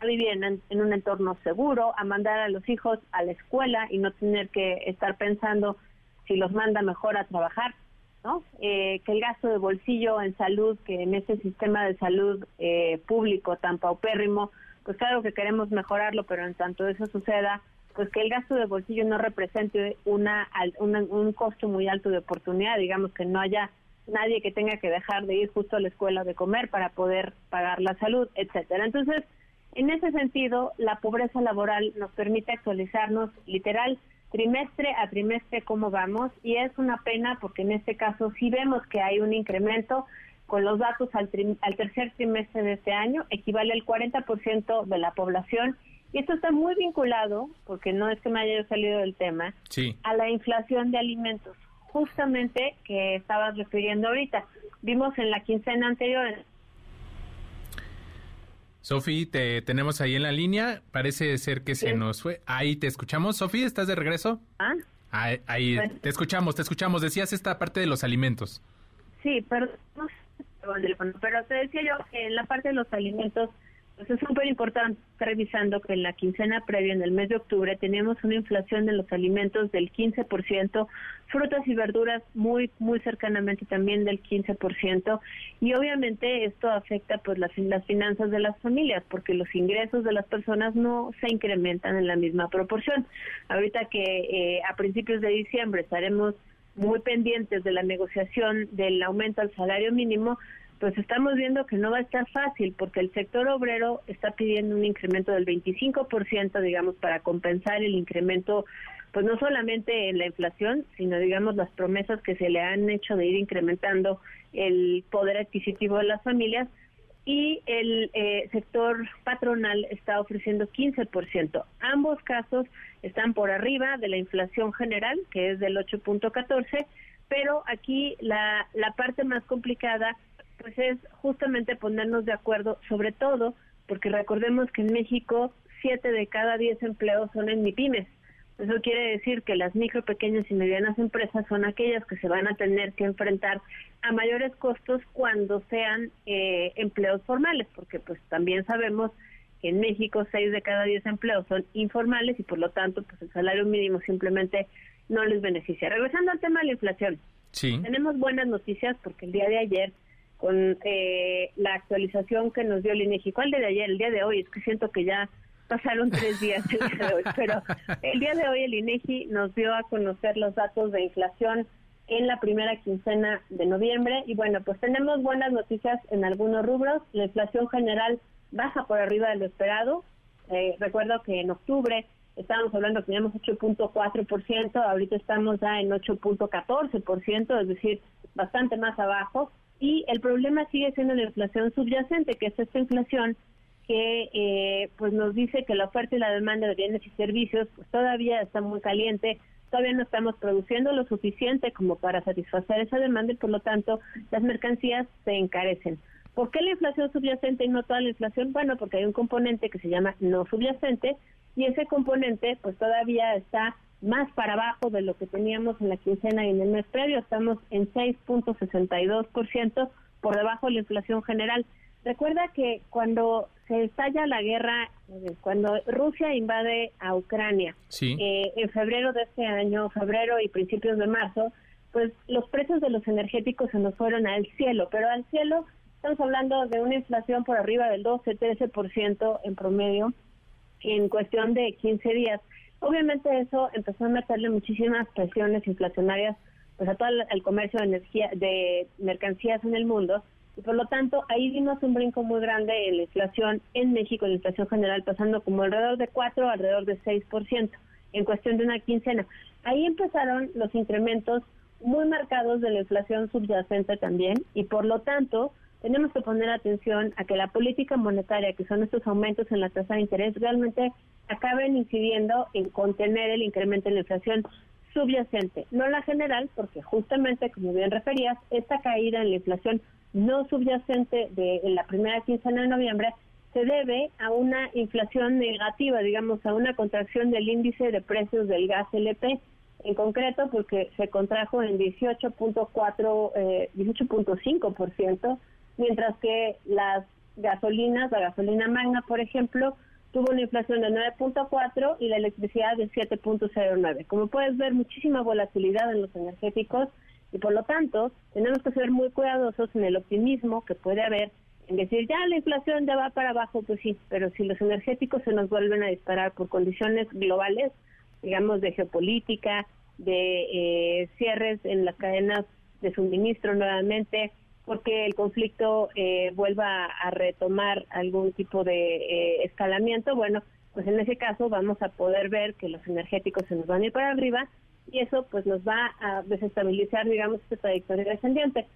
a vivir en, un entorno seguro, a mandar a los hijos a la escuela y no tener que estar pensando si los manda mejor a trabajar. Eh, que el gasto de bolsillo en salud, que en ese sistema de salud eh, público tan paupérrimo, pues claro que queremos mejorarlo, pero en tanto eso suceda, pues que el gasto de bolsillo no represente una, un costo muy alto de oportunidad, digamos que no haya nadie que tenga que dejar de ir justo a la escuela de comer para poder pagar la salud, etcétera. Entonces, en ese sentido, la pobreza laboral nos permite actualizarnos literal trimestre a trimestre cómo vamos y es una pena porque en este caso sí vemos que hay un incremento con los datos al, al tercer trimestre de este año, equivale al 40% de la población y esto está muy vinculado, porque no es que me haya salido del tema, a la inflación de alimentos, justamente que estabas refiriendo ahorita. Vimos en la quincena anterior, Sofi, te tenemos ahí en la línea. Parece ser que se nos fue. Ahí te escuchamos. Sofi, ¿estás de regreso? Ah. Ahí, te escuchamos, te escuchamos. Decías esta parte de los alimentos. Sí, pero, pero te decía yo que en la parte de los alimentos pues es súper importante revisando que en la quincena previa, en el mes de octubre, tenemos una inflación de los alimentos del 15%, frutas y verduras muy, muy cercanamente también del 15%, y obviamente esto afecta pues las, las finanzas de las familias, porque los ingresos de las personas no se incrementan en la misma proporción. Ahorita que eh, a principios de diciembre estaremos muy pendientes de la negociación del aumento al salario mínimo, pues estamos viendo que no va a estar fácil porque el sector obrero está pidiendo un incremento del 25%, digamos, para compensar el incremento, pues no solamente en la inflación, sino, digamos, las promesas que se le han hecho de ir incrementando el poder adquisitivo de las familias. Y el eh, sector patronal está ofreciendo 15%. Ambos casos están por arriba de la inflación general, que es del 8.14, pero aquí la, la parte más complicada pues es justamente ponernos de acuerdo, sobre todo porque recordemos que en México siete de cada diez empleos son en MIPIMES. Eso quiere decir que las micro, pequeñas y medianas empresas son aquellas que se van a tener que enfrentar a mayores costos cuando sean eh, empleos formales, porque pues también sabemos que en México seis de cada diez empleos son informales y por lo tanto pues el salario mínimo simplemente no les beneficia. Regresando al tema de la inflación, sí. tenemos buenas noticias porque el día de ayer con eh, la actualización que nos dio el INEGI, ¿cuál de ayer? El día de hoy, es que siento que ya pasaron tres días el día de hoy, pero el día de hoy el INEGI nos dio a conocer los datos de inflación en la primera quincena de noviembre. Y bueno, pues tenemos buenas noticias en algunos rubros, la inflación general baja por arriba de lo esperado, eh, recuerdo que en octubre estábamos hablando que teníamos 8.4%, ahorita estamos ya en 8.14%, es decir, bastante más abajo, y el problema sigue siendo la inflación subyacente, que es esta inflación que eh, pues nos dice que la oferta y la demanda de bienes y servicios pues todavía está muy caliente, todavía no estamos produciendo lo suficiente como para satisfacer esa demanda y por lo tanto las mercancías se encarecen. ¿Por qué la inflación subyacente y no toda la inflación? Bueno, porque hay un componente que se llama no subyacente y ese componente pues todavía está más para abajo de lo que teníamos en la quincena y en el mes previo, estamos en 6.62% por debajo de la inflación general. Recuerda que cuando se estalla la guerra, eh, cuando Rusia invade a Ucrania, eh, en febrero de este año, febrero y principios de marzo, pues los precios de los energéticos se nos fueron al cielo, pero al cielo estamos hablando de una inflación por arriba del 12-13% en promedio en cuestión de 15 días. Obviamente eso empezó a meterle muchísimas presiones inflacionarias pues a todo el comercio de energía de mercancías en el mundo y por lo tanto ahí vimos un brinco muy grande en la inflación en México, la inflación general pasando como alrededor de 4 alrededor de 6% en cuestión de una quincena. Ahí empezaron los incrementos muy marcados de la inflación subyacente también y por lo tanto tenemos que poner atención a que la política monetaria, que son estos aumentos en la tasa de interés, realmente acaben incidiendo en contener el incremento en la inflación subyacente, no la general, porque justamente, como bien referías, esta caída en la inflación no subyacente de la primera quincena de noviembre se debe a una inflación negativa, digamos, a una contracción del índice de precios del gas LP, en concreto porque se contrajo en 18.4, eh, 18.5%, mientras que las gasolinas, la gasolina magna, por ejemplo, tuvo una inflación de 9.4 y la electricidad de 7.09. Como puedes ver, muchísima volatilidad en los energéticos y por lo tanto, tenemos que ser muy cuidadosos en el optimismo que puede haber en decir, ya la inflación ya va para abajo, pues sí, pero si los energéticos se nos vuelven a disparar por condiciones globales, digamos, de geopolítica, de eh, cierres en las cadenas de suministro nuevamente, porque el conflicto eh, vuelva a retomar algún tipo de eh, escalamiento, bueno, pues en ese caso vamos a poder ver que los energéticos se nos van a ir para arriba y eso pues nos va a desestabilizar, digamos, esta trayectoria descendiente.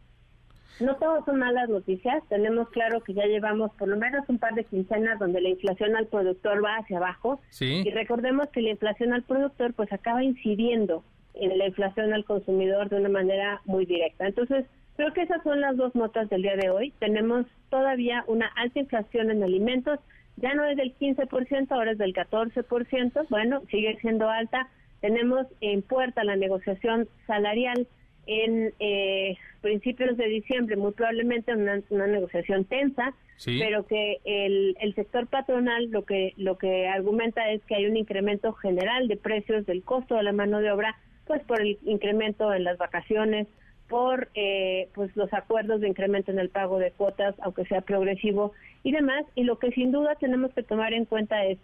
No todos son malas noticias, tenemos claro que ya llevamos por lo menos un par de quincenas donde la inflación al productor va hacia abajo y recordemos que la inflación al productor pues acaba incidiendo en la inflación al consumidor de una manera muy directa. Entonces, creo que esas son las dos notas del día de hoy. Tenemos todavía una alta inflación en alimentos, ya no es del 15%, ahora es del 14%, bueno, sigue siendo alta, tenemos en puerta la negociación salarial en eh, principios de diciembre, muy probablemente una, negociación tensa, pero que el, el sector patronal lo que lo que argumenta es que hay un incremento general de precios del costo de la mano de obra, pues por el incremento en las vacaciones, por eh, pues los acuerdos de incremento en el pago de cuotas, aunque sea progresivo y demás. Y lo que sin duda tenemos que tomar en cuenta es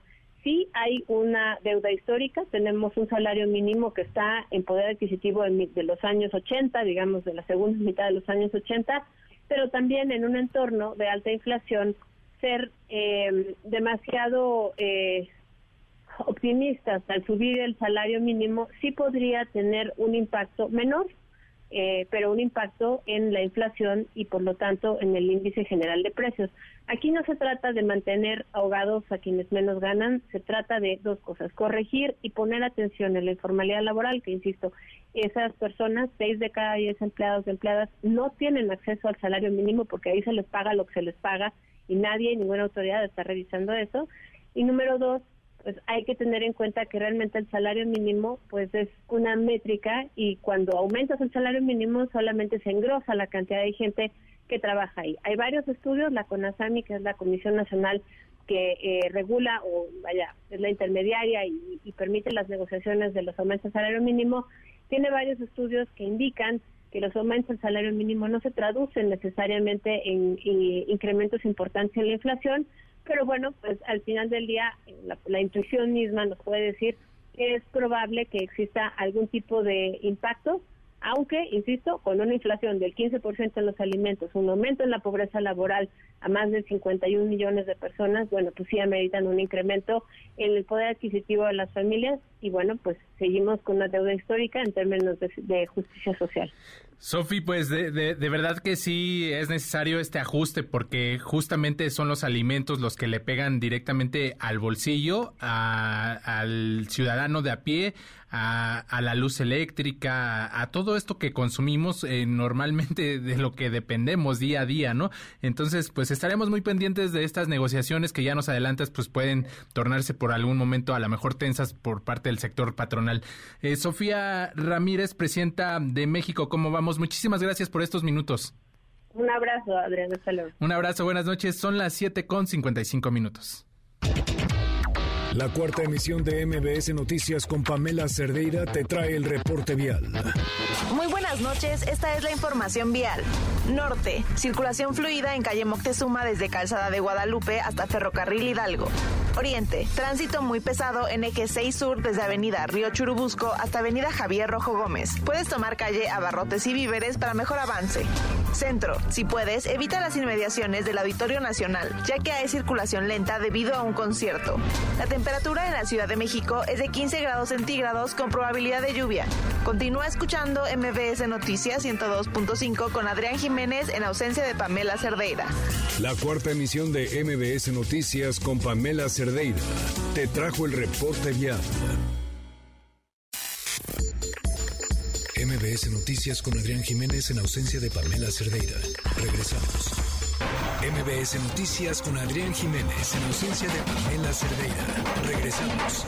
sí hay una deuda histórica, tenemos un salario mínimo que está en poder adquisitivo de, los años 80, digamos de la segunda mitad de los años 80, pero también en un entorno de alta inflación, ser eh, demasiado eh, optimistas al subir el salario mínimo sí podría tener un impacto menor eh, pero un impacto en la inflación y por lo tanto en el índice general de precios. Aquí no se trata de mantener ahogados a quienes menos ganan, se trata de dos cosas, corregir y poner atención en la informalidad laboral, que insisto, esas personas, seis de cada diez empleados y empleadas, no tienen acceso al salario mínimo porque ahí se les paga lo que se les paga y nadie, ninguna autoridad está revisando eso. Y número dos, pues hay que tener en cuenta que realmente el salario mínimo pues es una métrica y cuando aumentas el salario mínimo solamente se engrosa la cantidad de gente que trabaja ahí. Hay varios estudios, la CONASAMI, que es la Comisión Nacional que eh, regula o vaya, es la intermediaria y, y permite las negociaciones de los aumentos del salario mínimo, tiene varios estudios que indican que los aumentos del salario mínimo no se traducen necesariamente en, incrementos importantes en la inflación, pero bueno, pues al final del día la, la, intuición misma nos puede decir que es probable que exista algún tipo de impacto aunque, insisto, con una inflación del 15% en los alimentos, un aumento en la pobreza laboral a más de 51 millones de personas, bueno, pues sí ameritan un incremento en el poder adquisitivo de las familias y bueno, pues seguimos con una deuda histórica en términos de, justicia social. Sofi, pues de, de, verdad que sí es necesario este ajuste porque justamente son los alimentos los que le pegan directamente al bolsillo, al ciudadano de a pie, a, la luz eléctrica, a, todo esto que consumimos eh, normalmente de lo que dependemos día a día, ¿no? Entonces, pues estaremos muy pendientes de estas negociaciones que ya nos adelantas, pues pueden tornarse por algún momento a lo mejor tensas por parte del sector patronal. Eh, Sofía Ramírez, presidenta de México, ¿cómo vamos? Muchísimas gracias por estos minutos. Un abrazo, Adrián. Un abrazo, buenas noches. Son las 7 con 55 minutos. La cuarta emisión de MBS Noticias con Pamela Cerdeira te trae el reporte vial. Muy buenas noches, esta es la información vial. Norte, circulación fluida en calle Moctezuma desde Calzada de Guadalupe hasta Ferrocarril Hidalgo. Oriente, tránsito muy pesado en eje 6 sur desde Avenida Río Churubusco hasta Avenida Javier Rojo Gómez. Puedes tomar calle Abarrotes y Víveres para mejor avance. Centro, si puedes, evita las inmediaciones del Auditorio Nacional, ya que hay circulación lenta debido a un concierto. La temperatura en la Ciudad de México es de 15 grados centígrados con probabilidad de lluvia. Continúa escuchando MBS Noticias 102.5 con Adrián Jiménez en ausencia de Pamela Cerdeira. La cuarta emisión de MBS Noticias con Pamela Cerdeira te trajo el reporte vial. MBS Noticias con Adrián Jiménez en ausencia de Pamela Cerdeira. Regresamos. MBS Noticias con Adrián Jiménez en ausencia de Pamela Cerdeira. Regresamos.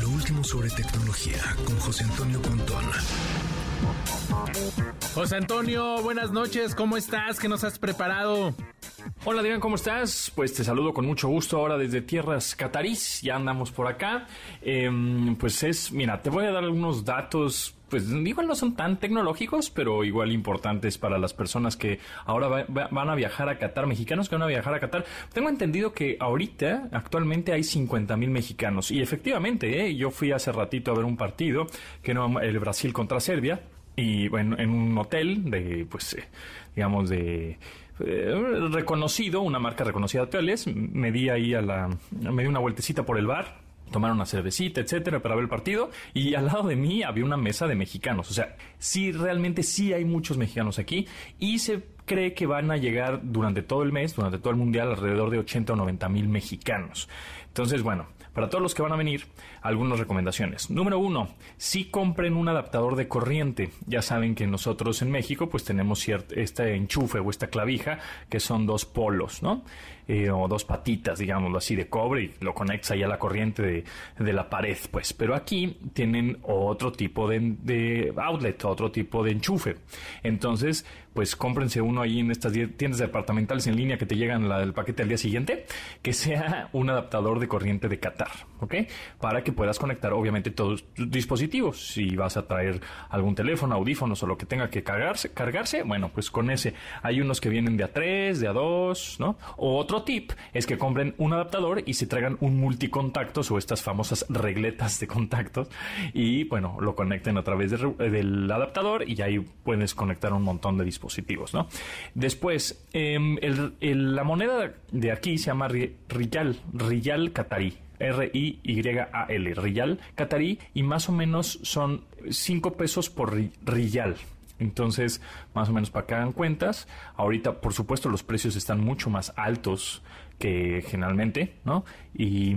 Lo último sobre tecnología con José Antonio Pontón. José Antonio, buenas noches, ¿cómo estás? ¿Qué nos has preparado? Hola Adrián, ¿cómo estás? Pues te saludo con mucho gusto ahora desde tierras catarís, ya andamos por acá. Em, pues es, mira, te voy a dar algunos datos, pues igual no son tan tecnológicos, pero igual importantes para las personas que ahora van a viajar a Qatar, mexicanos que van a viajar a Qatar. Tengo entendido que ahorita, actualmente hay 50 mil mexicanos y efectivamente, ¿eh? yo fui hace ratito a ver un partido, que no, el Brasil contra Serbia, y bueno, en un hotel de, pues, eh, digamos, de eh, reconocido, una marca reconocida de hoteles, me di ahí a la, me di una vueltecita por el bar, tomar una cervecita, etcétera, para ver el partido. Y al lado de mí había una mesa de mexicanos. O sea, sí, realmente sí hay muchos mexicanos aquí. Y se cree que van a llegar durante todo el mes, durante todo el mundial, alrededor de 80 o 90 mil mexicanos. Entonces, bueno, para todos los que van a venir, algunas recomendaciones. Número uno, si compren un adaptador de corriente. Ya saben que nosotros en México pues tenemos este enchufe o esta clavija que son dos polos, ¿no? Eh, o dos patitas, digámoslo así, de cobre y lo conectas ahí a la corriente de, de la pared, pues. Pero aquí tienen otro tipo de, de, outlet, otro tipo de enchufe. Entonces, pues cómprense uno ahí en estas tiendas departamentales en línea que te llegan la, el paquete al día siguiente, que sea un adaptador de corriente de Qatar, ¿ok? Para que puedas conectar, obviamente, todos tus dispositivos. Si vas a traer algún teléfono, audífonos o lo que tenga que cargarse, cargarse bueno, pues con ese. Hay unos que vienen de A3, de A2, ¿no? O otro tip es que compren un adaptador y se traigan un multicontactos o estas famosas regletas de contactos y, bueno, lo conecten a través del adaptador y ahí puedes conectar un montón de dispositivos, ¿no? Después, em, la moneda de aquí se llama Riyal, Riyal Qatarí. R-I-Y-A-L, Riyal Qatarí, y más o menos son 5 pesos por Riyal. Entonces, más o menos para que hagan cuentas, ahorita, por supuesto, los precios están mucho más altos que generalmente, ¿no? Y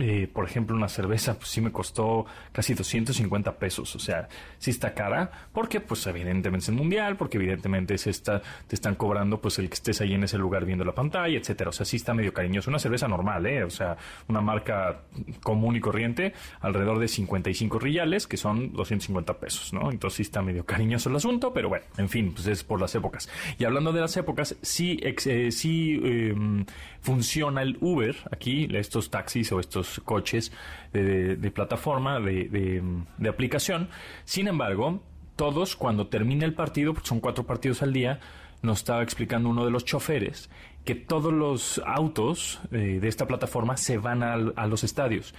eh, por ejemplo, una cerveza, pues sí me costó casi 250 pesos. O sea, sí está cara, porque pues evidentemente es el mundial, porque evidentemente es esta, te están cobrando pues el que estés ahí en ese lugar viendo la pantalla, etcétera. O sea, sí está medio cariñoso. Una cerveza normal, ¿eh? O sea, una marca común y corriente, alrededor de 55 riyales, que son 250 pesos, ¿no? Entonces sí está medio cariñoso el asunto, pero bueno, en fin, pues es por las épocas. Y hablando de las épocas, sí, eh, sí em, funciona el Uber aquí, estos taxis o estos coches de, plataforma, de, de, aplicación. Sin embargo, todos cuando termina el partido, porque son cuatro partidos al día, nos estaba explicando uno de los choferes que todos los autos eh, de esta plataforma se van a los estadios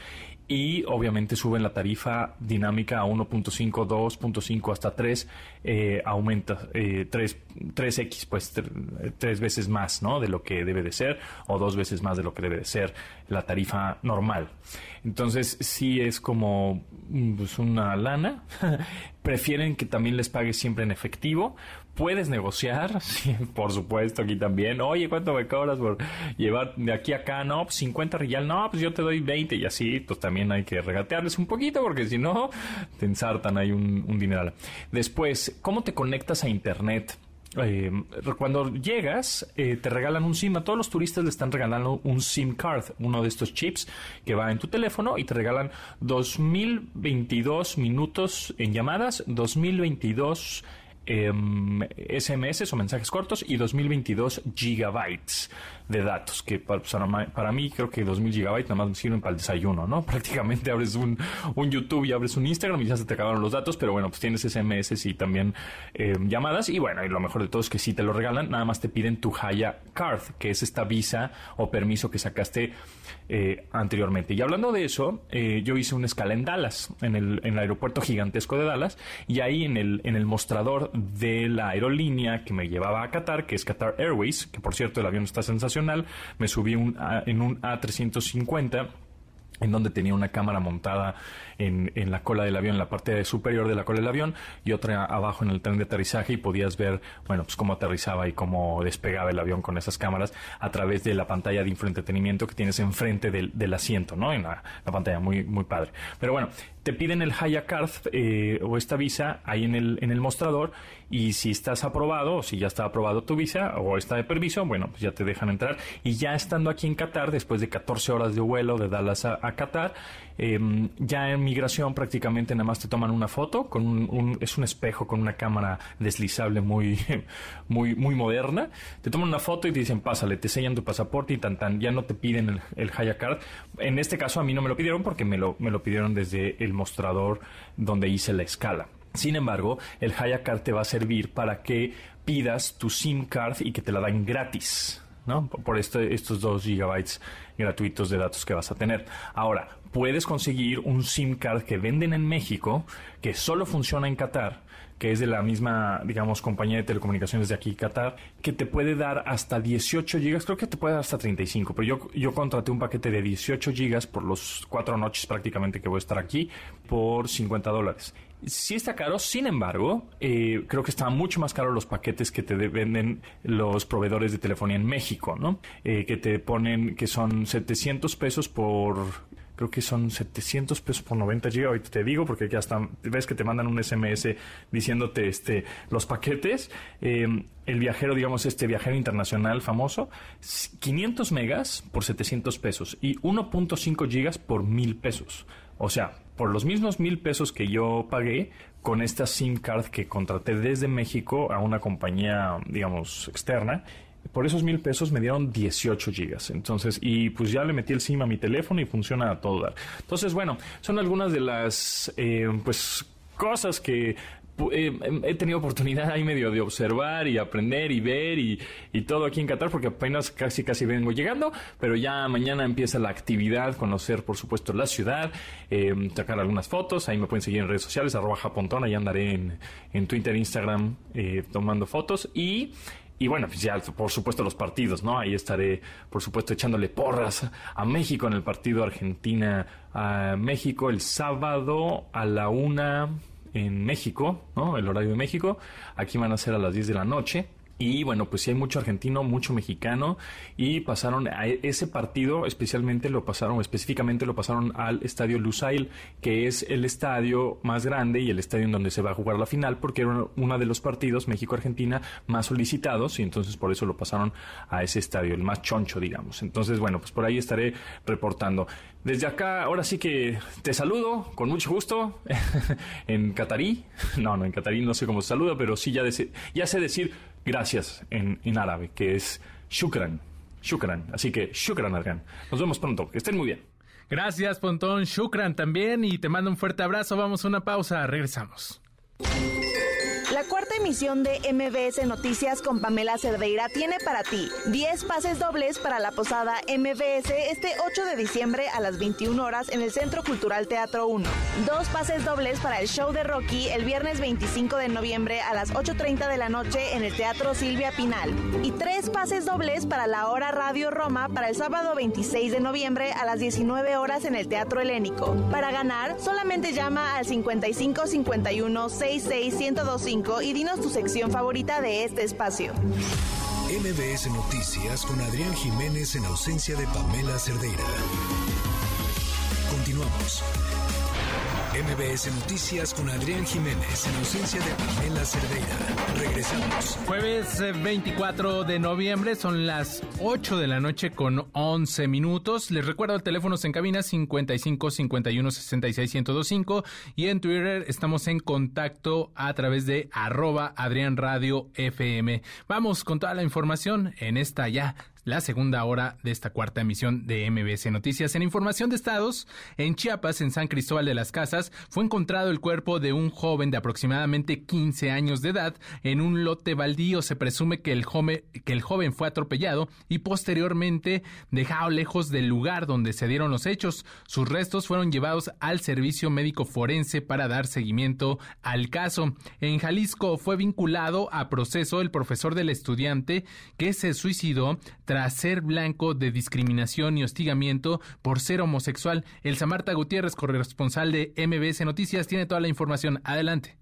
y obviamente suben la tarifa dinámica a 1.5, 2.5 hasta 3, eh, aumenta eh, 3, 3x, pues tres veces más ¿no? de lo que debe de ser o dos veces más de lo que debe de ser la tarifa normal. Entonces sí es como pues, una lana. Prefieren que también les pague siempre en efectivo puedes negociar, por supuesto, aquí también. Oye, ¿cuánto me cobras por llevar de aquí a acá? No, pues 50 real. No, pues yo te doy 20 y así, pues también hay que regatearles un poquito porque si no, te ensartan ahí un, un dineral. Después, ¿cómo te conectas a Internet? Eh, cuando llegas, eh, te regalan un SIM. A todos los turistas le están regalando un SIM card, uno de estos chips que va en tu teléfono y te regalan 2022 minutos en llamadas, 2022 SMS em, o mensajes cortos y 2022 gigabytes de datos, que para, para, mí creo que 2000 gigabytes nada más sirven para el desayuno, ¿no? Prácticamente abres un, un, YouTube y abres un Instagram y ya se te acabaron los datos, pero bueno, pues tienes SMS y también em, llamadas y bueno, y lo mejor de todo es que si te lo regalan, nada más te piden tu Haya Card, que es esta visa o permiso que sacaste eh, anteriormente. Y hablando de eso, eh, yo hice una escala en Dallas, en el, en el aeropuerto gigantesco de Dallas, y ahí en el, en el mostrador de la aerolínea que me llevaba a Qatar, que es Qatar Airways, que por cierto el avión está sensacional, me subí un, en un A350 en donde tenía una cámara montada en, la cola del avión, en la parte superior de la cola del avión, y otra abajo en el tren de aterrizaje, y podías ver, bueno, pues cómo aterrizaba y cómo despegaba el avión con esas cámaras a través de la pantalla de infoentretenimiento que tienes enfrente del, asiento, ¿no? En la, la, pantalla, muy, muy padre. Pero bueno, te piden el Haya Card eh, o esta visa ahí en el, en el mostrador y si estás aprobado o si ya está aprobado tu visa o está de permiso, bueno, pues ya te dejan entrar y ya estando aquí en Qatar, después de 14 horas de vuelo de Dallas a, Qatar, em, ya en migración prácticamente nada más te toman una foto con un, es un espejo con una cámara deslizable muy muy muy moderna, te toman una foto y te dicen pásale, te sellan tu pasaporte y tan tan ya no te piden el, el Haya Card. En este caso a mí no me lo pidieron porque me lo me lo pidieron desde el mostrador donde hice la escala. Sin embargo, el Haya Card te va a servir para que pidas tu SIM card y que te la dan gratis. ¿no? Por este, estos 2 gigabytes gratuitos de datos que vas a tener. Ahora, puedes conseguir un SIM card que venden en México, que solo funciona en Qatar, que es de la misma, digamos, compañía de telecomunicaciones de aquí, Qatar, que te puede dar hasta 18 gigas, creo que te puede dar hasta 35, pero yo, yo contraté un paquete de 18 gigas por los cuatro noches prácticamente que voy a estar aquí por 50 dólares. Sí está caro, sin embargo, eh, creo que están mucho más caros los paquetes que te venden los proveedores de telefonía en México, ¿no? Eh, que te ponen que son 700 pesos por creo que son 700 pesos por 90 GB, ahorita te digo, porque ya están, ves que te mandan un SMS diciéndote este, los paquetes, eh, el viajero, digamos, este viajero internacional famoso, 500 megas por 700 pesos y 1.5 gigas por 1000 pesos. O sea, por los mismos mil pesos que yo pagué con esta SIM card que contraté desde México a una compañía, digamos, externa, por esos mil pesos me dieron 18 gigas. Entonces, y pues ya le metí el SIM a mi teléfono y funciona a todo dar. Entonces, bueno, son algunas de las, eh, pues, cosas que eh, he tenido oportunidad ahí medio de observar y aprender y ver y, todo aquí en Qatar porque apenas casi casi vengo llegando, pero ya mañana empieza la actividad, conocer por supuesto la ciudad, eh, sacar algunas fotos, ahí me pueden seguir en redes sociales, arroba japontón, ahí andaré en, en Twitter, Instagram tomando fotos y y bueno, ya, por supuesto, los partidos, ¿no? Ahí estaré, por supuesto, echándole porras a México en el partido Argentina-México el sábado a la una en México, ¿no? El horario de México. Aquí van a ser a las 10 de la noche. Y bueno, pues sí hay mucho argentino, mucho mexicano y pasaron a e, ese partido, especialmente lo pasaron, específicamente lo pasaron al estadio Lusail, que es el estadio más grande y el estadio en donde se va a jugar la final, porque era uno de los partidos México-Argentina más solicitados y entonces por eso lo pasaron a ese estadio, el más choncho, digamos. Entonces, bueno, pues por ahí estaré reportando. Desde acá, ahora sí que te saludo con mucho gusto en catarí. No, no, en catarí no sé cómo se saluda, pero sí ya, ya sé decir gracias en, en árabe, que es shukran. Shukran. Así que shukran, Adrián. Nos vemos pronto. Que estén muy bien. Gracias, Pontón. Shukran también. Y te mando un fuerte abrazo. Vamos a una pausa. Regresamos. La cuarta emisión de MBS Noticias con Pamela Cerdeira tiene para ti 10 pases dobles para la posada MBS este 8 de diciembre a las 21 horas en el Centro Cultural Teatro 1. Dos pases dobles para el show de Rocky el viernes 25 de noviembre a las 8.30 de la noche en el Teatro Silvia Pinal. Y tres pases dobles para la hora Radio Roma para el sábado 26 de noviembre a las 19 horas en el Teatro Helénico. Para ganar, solamente llama al 55 51 66 1025 y dinos tu sección favorita de este espacio. MBS Noticias con Adrián Jiménez en ausencia de Pamela Cerdeira. Continuamos. MBS Noticias con Adrián Jiménez en ausencia de Pamela Cerdeira. Regresamos. Jueves 24 eh, de noviembre, son las 8 de la noche con 11 minutos. Les recuerdo el teléfono en cabina 55 51 66 1025 y en Twitter estamos en contacto a través de arroba Adrián Radio FM. Vamos con toda la información en esta ya la segunda hora de esta cuarta emisión de MBC Noticias. En información de estados, en Chiapas, en San Cristóbal de las Casas, fue encontrado el cuerpo de un joven de aproximadamente 15 años de edad en un lote baldío. Se presume que el joven, que el joven fue atropellado y posteriormente dejado lejos del lugar donde se dieron los hechos. Sus restos fueron llevados al servicio médico forense para dar seguimiento al caso. En Jalisco fue vinculado a proceso el profesor del estudiante que se suicidó tras ser blanco de discriminación y hostigamiento por ser homosexual. El Samarta Gutiérrez, corresponsal de MBS Noticias, tiene toda la información. Adelante.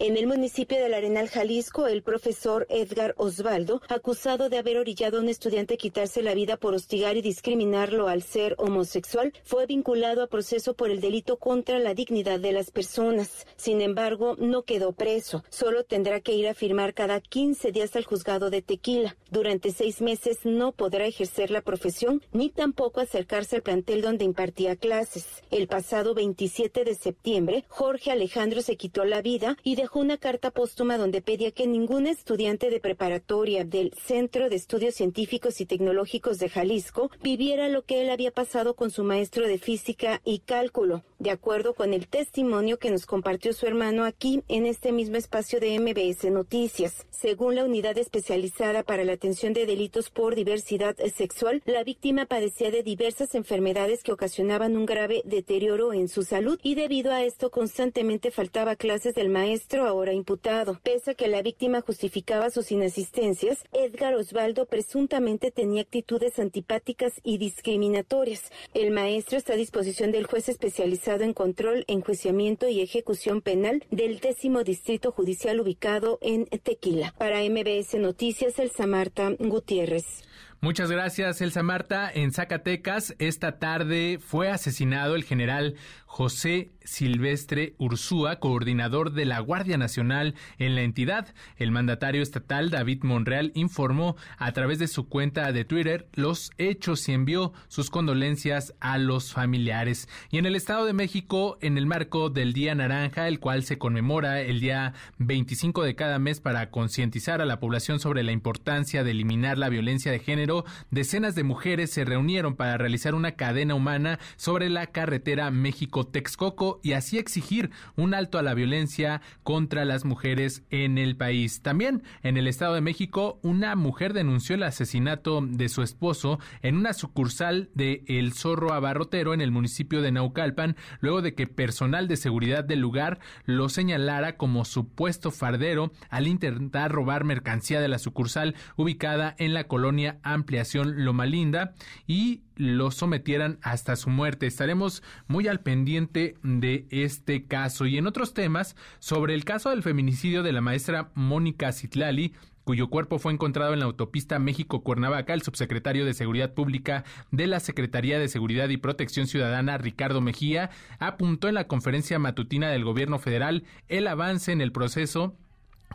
En el municipio del Arenal, Jalisco, el profesor Edgar Osvaldo, acusado de haber orillado a un estudiante a quitarse la vida por hostigar y discriminarlo al ser homosexual, fue vinculado a proceso por el delito contra la dignidad de las personas. Sin embargo, no quedó preso. Solo tendrá que ir a firmar cada 15 días al juzgado de Tequila. Durante seis meses no podrá ejercer la profesión ni tampoco acercarse al plantel donde impartía clases. El pasado 27 de septiembre, Jorge Alejandro se quitó la vida y dejó una carta póstuma donde pedía que ningún estudiante de preparatoria del Centro de Estudios Científicos y Tecnológicos de Jalisco viviera lo que él había pasado con su maestro de física y cálculo, de acuerdo con el testimonio que nos compartió su hermano aquí en este mismo espacio de MBS Noticias. Según la unidad especializada para la atención de delitos por diversidad sexual, la víctima padecía de diversas enfermedades que ocasionaban un grave deterioro en su salud y debido a esto constantemente faltaba clases del maestro ahora imputado. Pese a que la víctima justificaba sus inasistencias, Edgar Osvaldo presuntamente tenía actitudes antipáticas y discriminatorias. El maestro está a disposición del juez especializado en control, enjuiciamiento y ejecución penal del décimo distrito judicial ubicado en Tequila. Para MBS Noticias, Elsa Marta Gutiérrez. Muchas gracias, Elsa Marta. En Zacatecas, esta tarde fue asesinado el general José Silvestre Ursúa, coordinador de la Guardia Nacional en la entidad. El mandatario estatal David Monreal informó a través de su cuenta de Twitter los hechos y envió sus condolencias a los familiares. Y en el Estado de México, en el marco del Día Naranja, el cual se conmemora el día 25 de cada mes para concientizar a la población sobre la importancia de eliminar la violencia de género, decenas de mujeres se reunieron para realizar una cadena humana sobre la carretera México Texcoco y así exigir un alto a la violencia contra las mujeres en el país. También en el Estado de México, una mujer denunció el asesinato de su esposo en una sucursal de El Zorro Abarrotero en el municipio de Naucalpan, luego de que personal de seguridad del lugar lo señalara como supuesto fardero al intentar robar mercancía de la sucursal ubicada en la colonia Ampliación Loma Linda y lo sometieran hasta su muerte. Estaremos muy al pendiente de este caso y en otros temas sobre el caso del feminicidio de la maestra Mónica Citlali cuyo cuerpo fue encontrado en la autopista México-Cuernavaca, el subsecretario de Seguridad Pública de la Secretaría de Seguridad y Protección Ciudadana, Ricardo Mejía, apuntó en la conferencia matutina del gobierno federal el avance en el proceso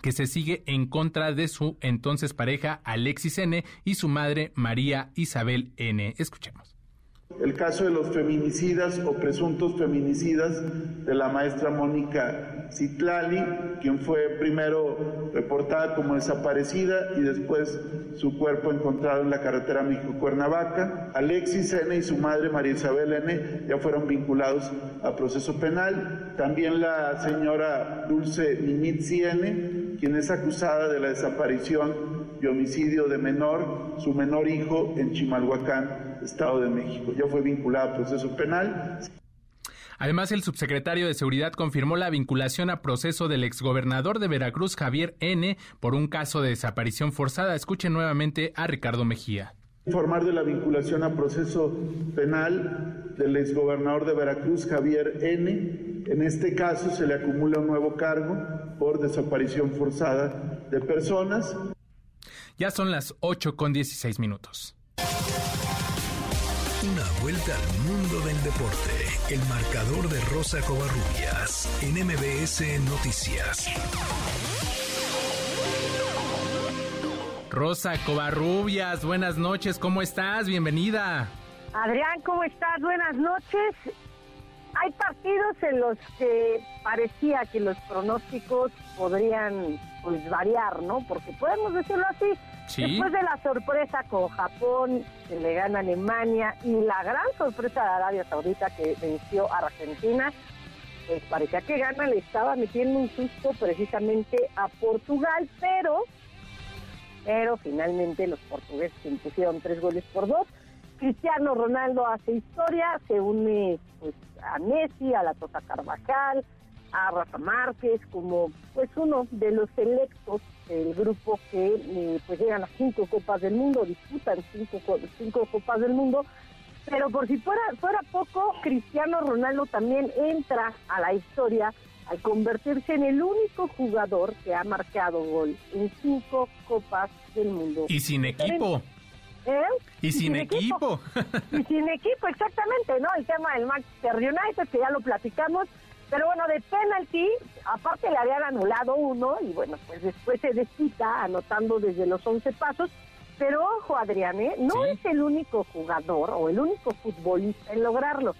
que se sigue en contra de su entonces pareja Alexis N y su madre María Isabel N. Escuchemos. El caso de los feminicidas o presuntos feminicidas de la maestra Mónica Citlali, quien fue primero reportada como desaparecida y después su cuerpo encontrado en la carretera México-Cuernavaca. Alexis N. y su madre María Isabel N. ya fueron vinculados a proceso penal. También la señora Dulce Nimitzi N., quien es acusada de la desaparición y homicidio de menor, su menor hijo en Chimalhuacán, Estado de México. Ya fue vinculado a proceso penal. Además, el subsecretario de Seguridad confirmó la vinculación a proceso del exgobernador de Veracruz, Javier N., por un caso de desaparición forzada. Escuche nuevamente a Ricardo Mejía. Informar de la vinculación a proceso penal del exgobernador de Veracruz, Javier N. En este caso se le acumula un nuevo cargo por desaparición forzada de personas. Ya son las 8 con 16 minutos. Una vuelta al mundo del deporte. El marcador de Rosa Covarrubias en MBS Noticias. Rosa Covarrubias, buenas noches, ¿cómo estás? Bienvenida. Adrián, ¿cómo estás? Buenas noches. Hay partidos en los que parecía que los pronósticos podrían pues variar, ¿no? Porque podemos decirlo así, Después de la sorpresa con Japón, que le gana Alemania, y la gran sorpresa de Arabia Saudita que venció a Argentina, pues parecía que gana le estaba metiendo un susto precisamente a Portugal, pero, pero finalmente los portugueses impusieron tres goles por dos. Cristiano Ronaldo hace historia, se une pues, a Messi, a la Tota Carvajal, a Rafa Márquez como pues uno de los electos del grupo que eh, pues llegan a cinco copas del mundo, disputan cinco, cinco copas del mundo, pero por si fuera, fuera poco, Cristiano Ronaldo también entra a la historia al convertirse en el único jugador que ha marcado gol en cinco copas del mundo. Y sin equipo. ¿Eh? Y, sin, equipo. y sin equipo, exactamente, ¿no? El tema del Manchester United, que ya lo platicamos, pero bueno, de penalti, aparte le habían anulado uno y bueno, pues después se desquita anotando desde los 11 pasos. Pero ojo, Adrián, ¿eh? no es el único jugador o el único futbolista en lograrlo.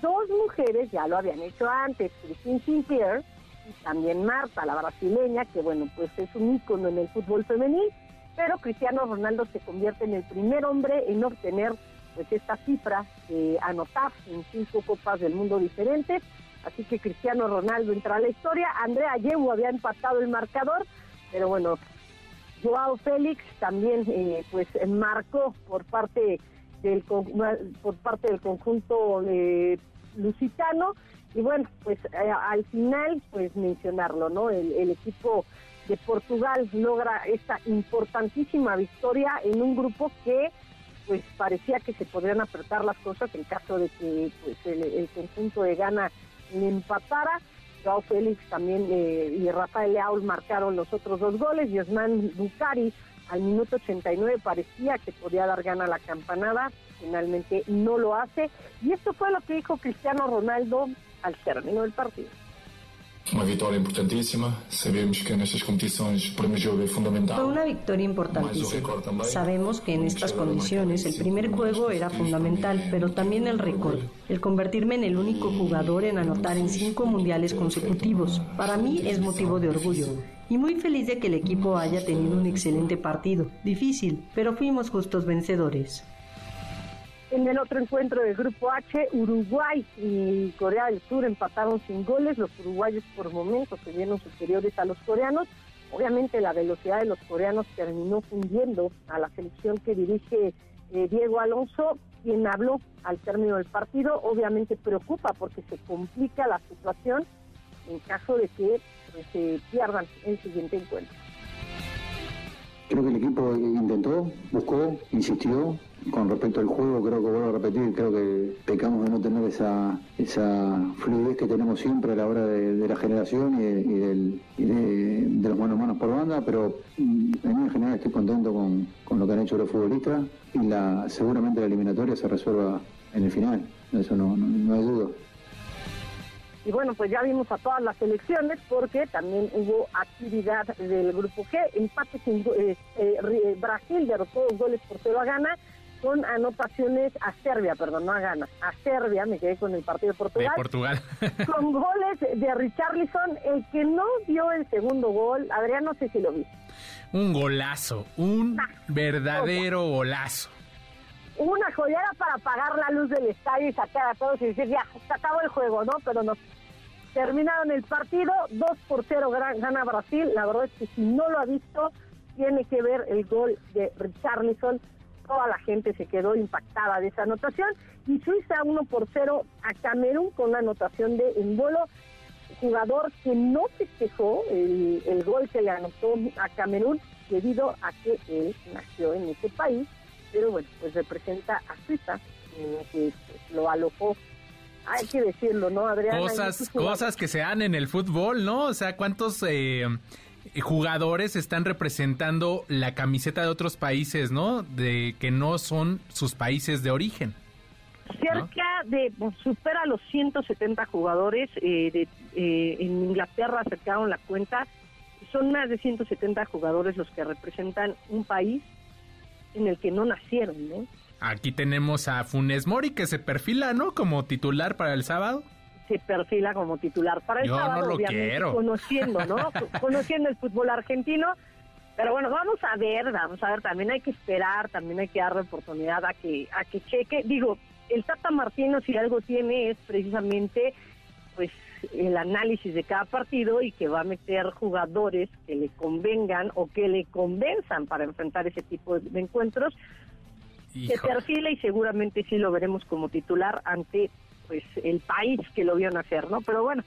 Dos mujeres ya lo habían hecho antes, Christine Sinclair y también Marta, la brasileña, que bueno, pues es un ícono en el fútbol femenil, pero Cristiano Ronaldo se convierte en el primer hombre en obtener pues esta cifra de anotar en cinco copas del mundo diferentes Así que Cristiano Ronaldo entra a la historia. Andrea Yewu había empatado el marcador, pero bueno, Joao Félix también eh, pues marcó por parte del por parte del conjunto eh, lusitano y bueno pues eh, al final pues mencionarlo no el, equipo de Portugal logra esta importantísima victoria en un grupo que pues parecía que se podrían apretar las cosas en caso de que pues el, conjunto de Ghana empatara. Joao Félix también eh, y Rafael Leao marcaron los otros dos goles. Y Osman Bucari al minuto 89 parecía que podía dar gana a la campanada. Finalmente no lo hace. Y esto fue lo que dijo Cristiano Ronaldo al término del partido. Uma vitória importantíssima. Sabemos que nestas competições o primeiro jogo é fundamental. Fue una victoria importantísima. Sabemos que en estas condiciones el primer juego era fundamental, pero también el récord. El convertirme en el único jugador en anotar en cinco mundiales consecutivos. Para mí es motivo de orgullo. Y muy feliz de que el equipo haya tenido un excelente partido. Difícil, pero fuimos justos vencedores. En el otro encuentro del Grupo H, Uruguay y Corea del Sur empataron sin goles. Los uruguayos por momentos se vieron superiores a los coreanos. Obviamente la velocidad de los coreanos terminó fundiendo a la selección que dirige eh, Diego Alonso, quien habló al término del partido. Obviamente preocupa porque se complica la situación en caso de que pues, se pierdan el siguiente encuentro. Creo que el equipo intentó, buscó, insistió, con respecto al juego, creo que vuelvo a repetir, creo que pecamos de no tener esa, esa fluidez que tenemos siempre a la hora de, la generación y, de, los manos manos por banda, pero mm, en general estoy contento con, lo que han hecho los futbolistas y la, seguramente la eliminatoria se resuelva en el final, eso no, no, hay duda. Y bueno, pues ya vimos a todas las elecciones porque también hubo actividad del grupo G, empate sin eh, eh, Brasil derrotó dos goles por cero a Gana con anotaciones a Serbia, perdón, no a Ghana, a Serbia, me quedé con el partido de Portugal. De Portugal. con goles de Richarlison, el que no dio el segundo gol, Adrián, no sé si lo vi. Un golazo, un ah, verdadero golazo. Una joyada para apagar la luz del estadio y sacar a todos y decir, ya, se acabó el juego, ¿no? Pero no. Terminaron el partido, 2 por 0 gana Brasil. La verdad es que si no lo ha visto, tiene que ver el gol de Richarlison toda la gente se quedó impactada de esa anotación. Y Suiza 1 por 0 a Camerún con la anotación de Embolo, jugador que no festejó el, el gol que le anotó a Camerún debido a que él nació en ese país, pero bueno, pues representa a Suiza, eh, que lo alojó hay que decirlo, ¿no, Adrián? Cosas, cosas que se dan en el fútbol, ¿no? O sea, ¿cuántos eh, jugadores están representando la camiseta de otros países, ¿no? De que no son sus países de origen. Cerca de, pues, supera los 170 jugadores, eh, de, eh, en Inglaterra acercaron la cuenta, son más de 170 jugadores los que representan un país en el que no nacieron, ¿no? Aquí tenemos a Funes Mori que se perfila, ¿no? Como titular para el sábado se perfila como titular para el Yo sábado, no lo quiero. conociendo, ¿no? conociendo el fútbol argentino. Pero bueno, vamos a ver, vamos a ver, también hay que esperar, también hay que darle oportunidad a que a que cheque. Digo, el Tata Martino si algo tiene es precisamente pues el análisis de cada partido y que va a meter jugadores que le convengan o que le convenzan para enfrentar ese tipo de encuentros. Se perfila y seguramente sí lo veremos como titular ante pues el país que lo vio nacer, ¿no? Pero bueno,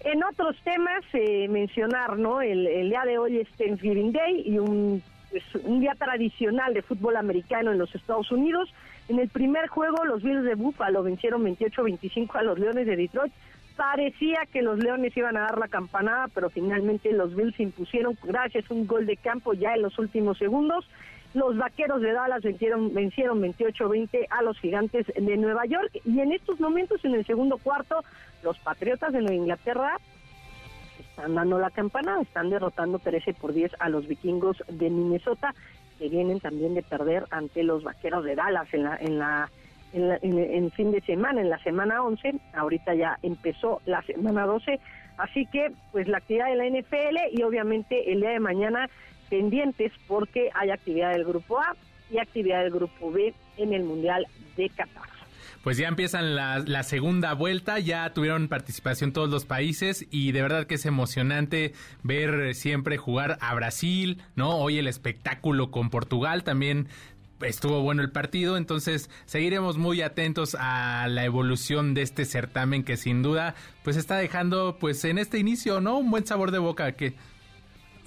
en otros temas, eh, mencionar, ¿no? El, día de hoy es Thanksgiving Day y un, pues, un día tradicional de fútbol americano en los Estados Unidos. En el primer juego, los Bills de Buffalo vencieron 28-25 a los Leones de Detroit. Parecía que los Leones iban a dar la campanada, pero finalmente los Bills impusieron gracias a un gol de campo ya en los últimos segundos. Los vaqueros de Dallas vencieron, vencieron 28-20 a los gigantes de Nueva York. Y en estos momentos, en el segundo cuarto, los patriotas de Nueva Inglaterra están dando la campana, están derrotando 13 por 10 a los vikingos de Minnesota, que vienen también de perder ante los vaqueros de Dallas en la, en la en, fin de semana, en la semana 11, ahorita ya empezó la semana 12, así que pues la actividad de la NFL y obviamente el día de mañana pendientes porque hay actividad del grupo A y actividad del grupo B en el Mundial de Qatar. Pues ya empiezan la, la, segunda vuelta, ya tuvieron participación todos los países y de verdad que es emocionante ver siempre jugar a Brasil, ¿no? Hoy el espectáculo con Portugal también estuvo bueno el partido, entonces seguiremos muy atentos a la evolución de este certamen que sin duda pues está dejando pues en este inicio, ¿no? Un buen sabor de boca que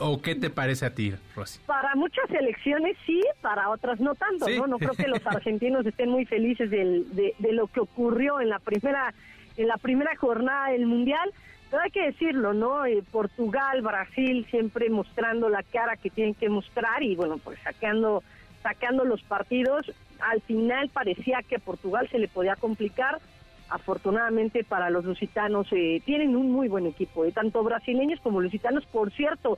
¿O qué te parece a ti, Rosy? Para muchas elecciones sí, para otras no tanto, ¿no? No creo que los argentinos estén muy felices de, lo que ocurrió en la primera en la primera jornada del Mundial, pero hay que decirlo, ¿no? Eh, Portugal, Brasil siempre mostrando la cara que tienen que mostrar y bueno, pues sacando sacando los partidos, al final parecía que a Portugal se le podía complicar, afortunadamente para los lusitanos eh, tienen un muy buen equipo, eh, tanto brasileños como lusitanos. Por cierto,